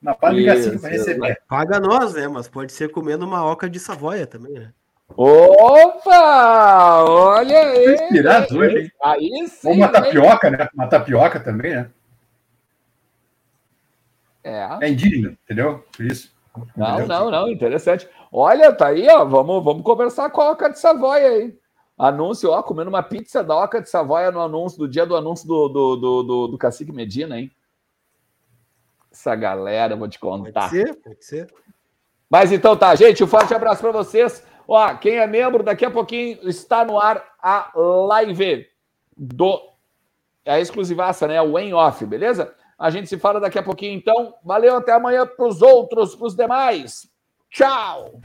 Na Paligacinho para receber. Paga nós, né? Mas pode ser comendo uma oca de Savoia também, né? Opa! Olha aí! Inspirado hoje, hein? Aí sim, Ou uma tapioca, né? Uma tapioca também, né? É. É indígena, entendeu? Por isso. Não, não, não, interessante. Olha, tá aí, ó. Vamos, vamos conversar com a Oca de Savoia aí. Anúncio, ó, comendo uma pizza da Oca de Savoia no anúncio, do dia do anúncio do, do, do, do, do Cacique Medina, hein? Essa galera, vou te contar. Pode ser, pode ser. Mas então tá, gente, um forte abraço para vocês. Ó, quem é membro, daqui a pouquinho está no ar a live do. É a exclusivaça, né? O Em Off, beleza? A gente se fala daqui a pouquinho, então. Valeu, até amanhã para os outros, para os demais. Tchau!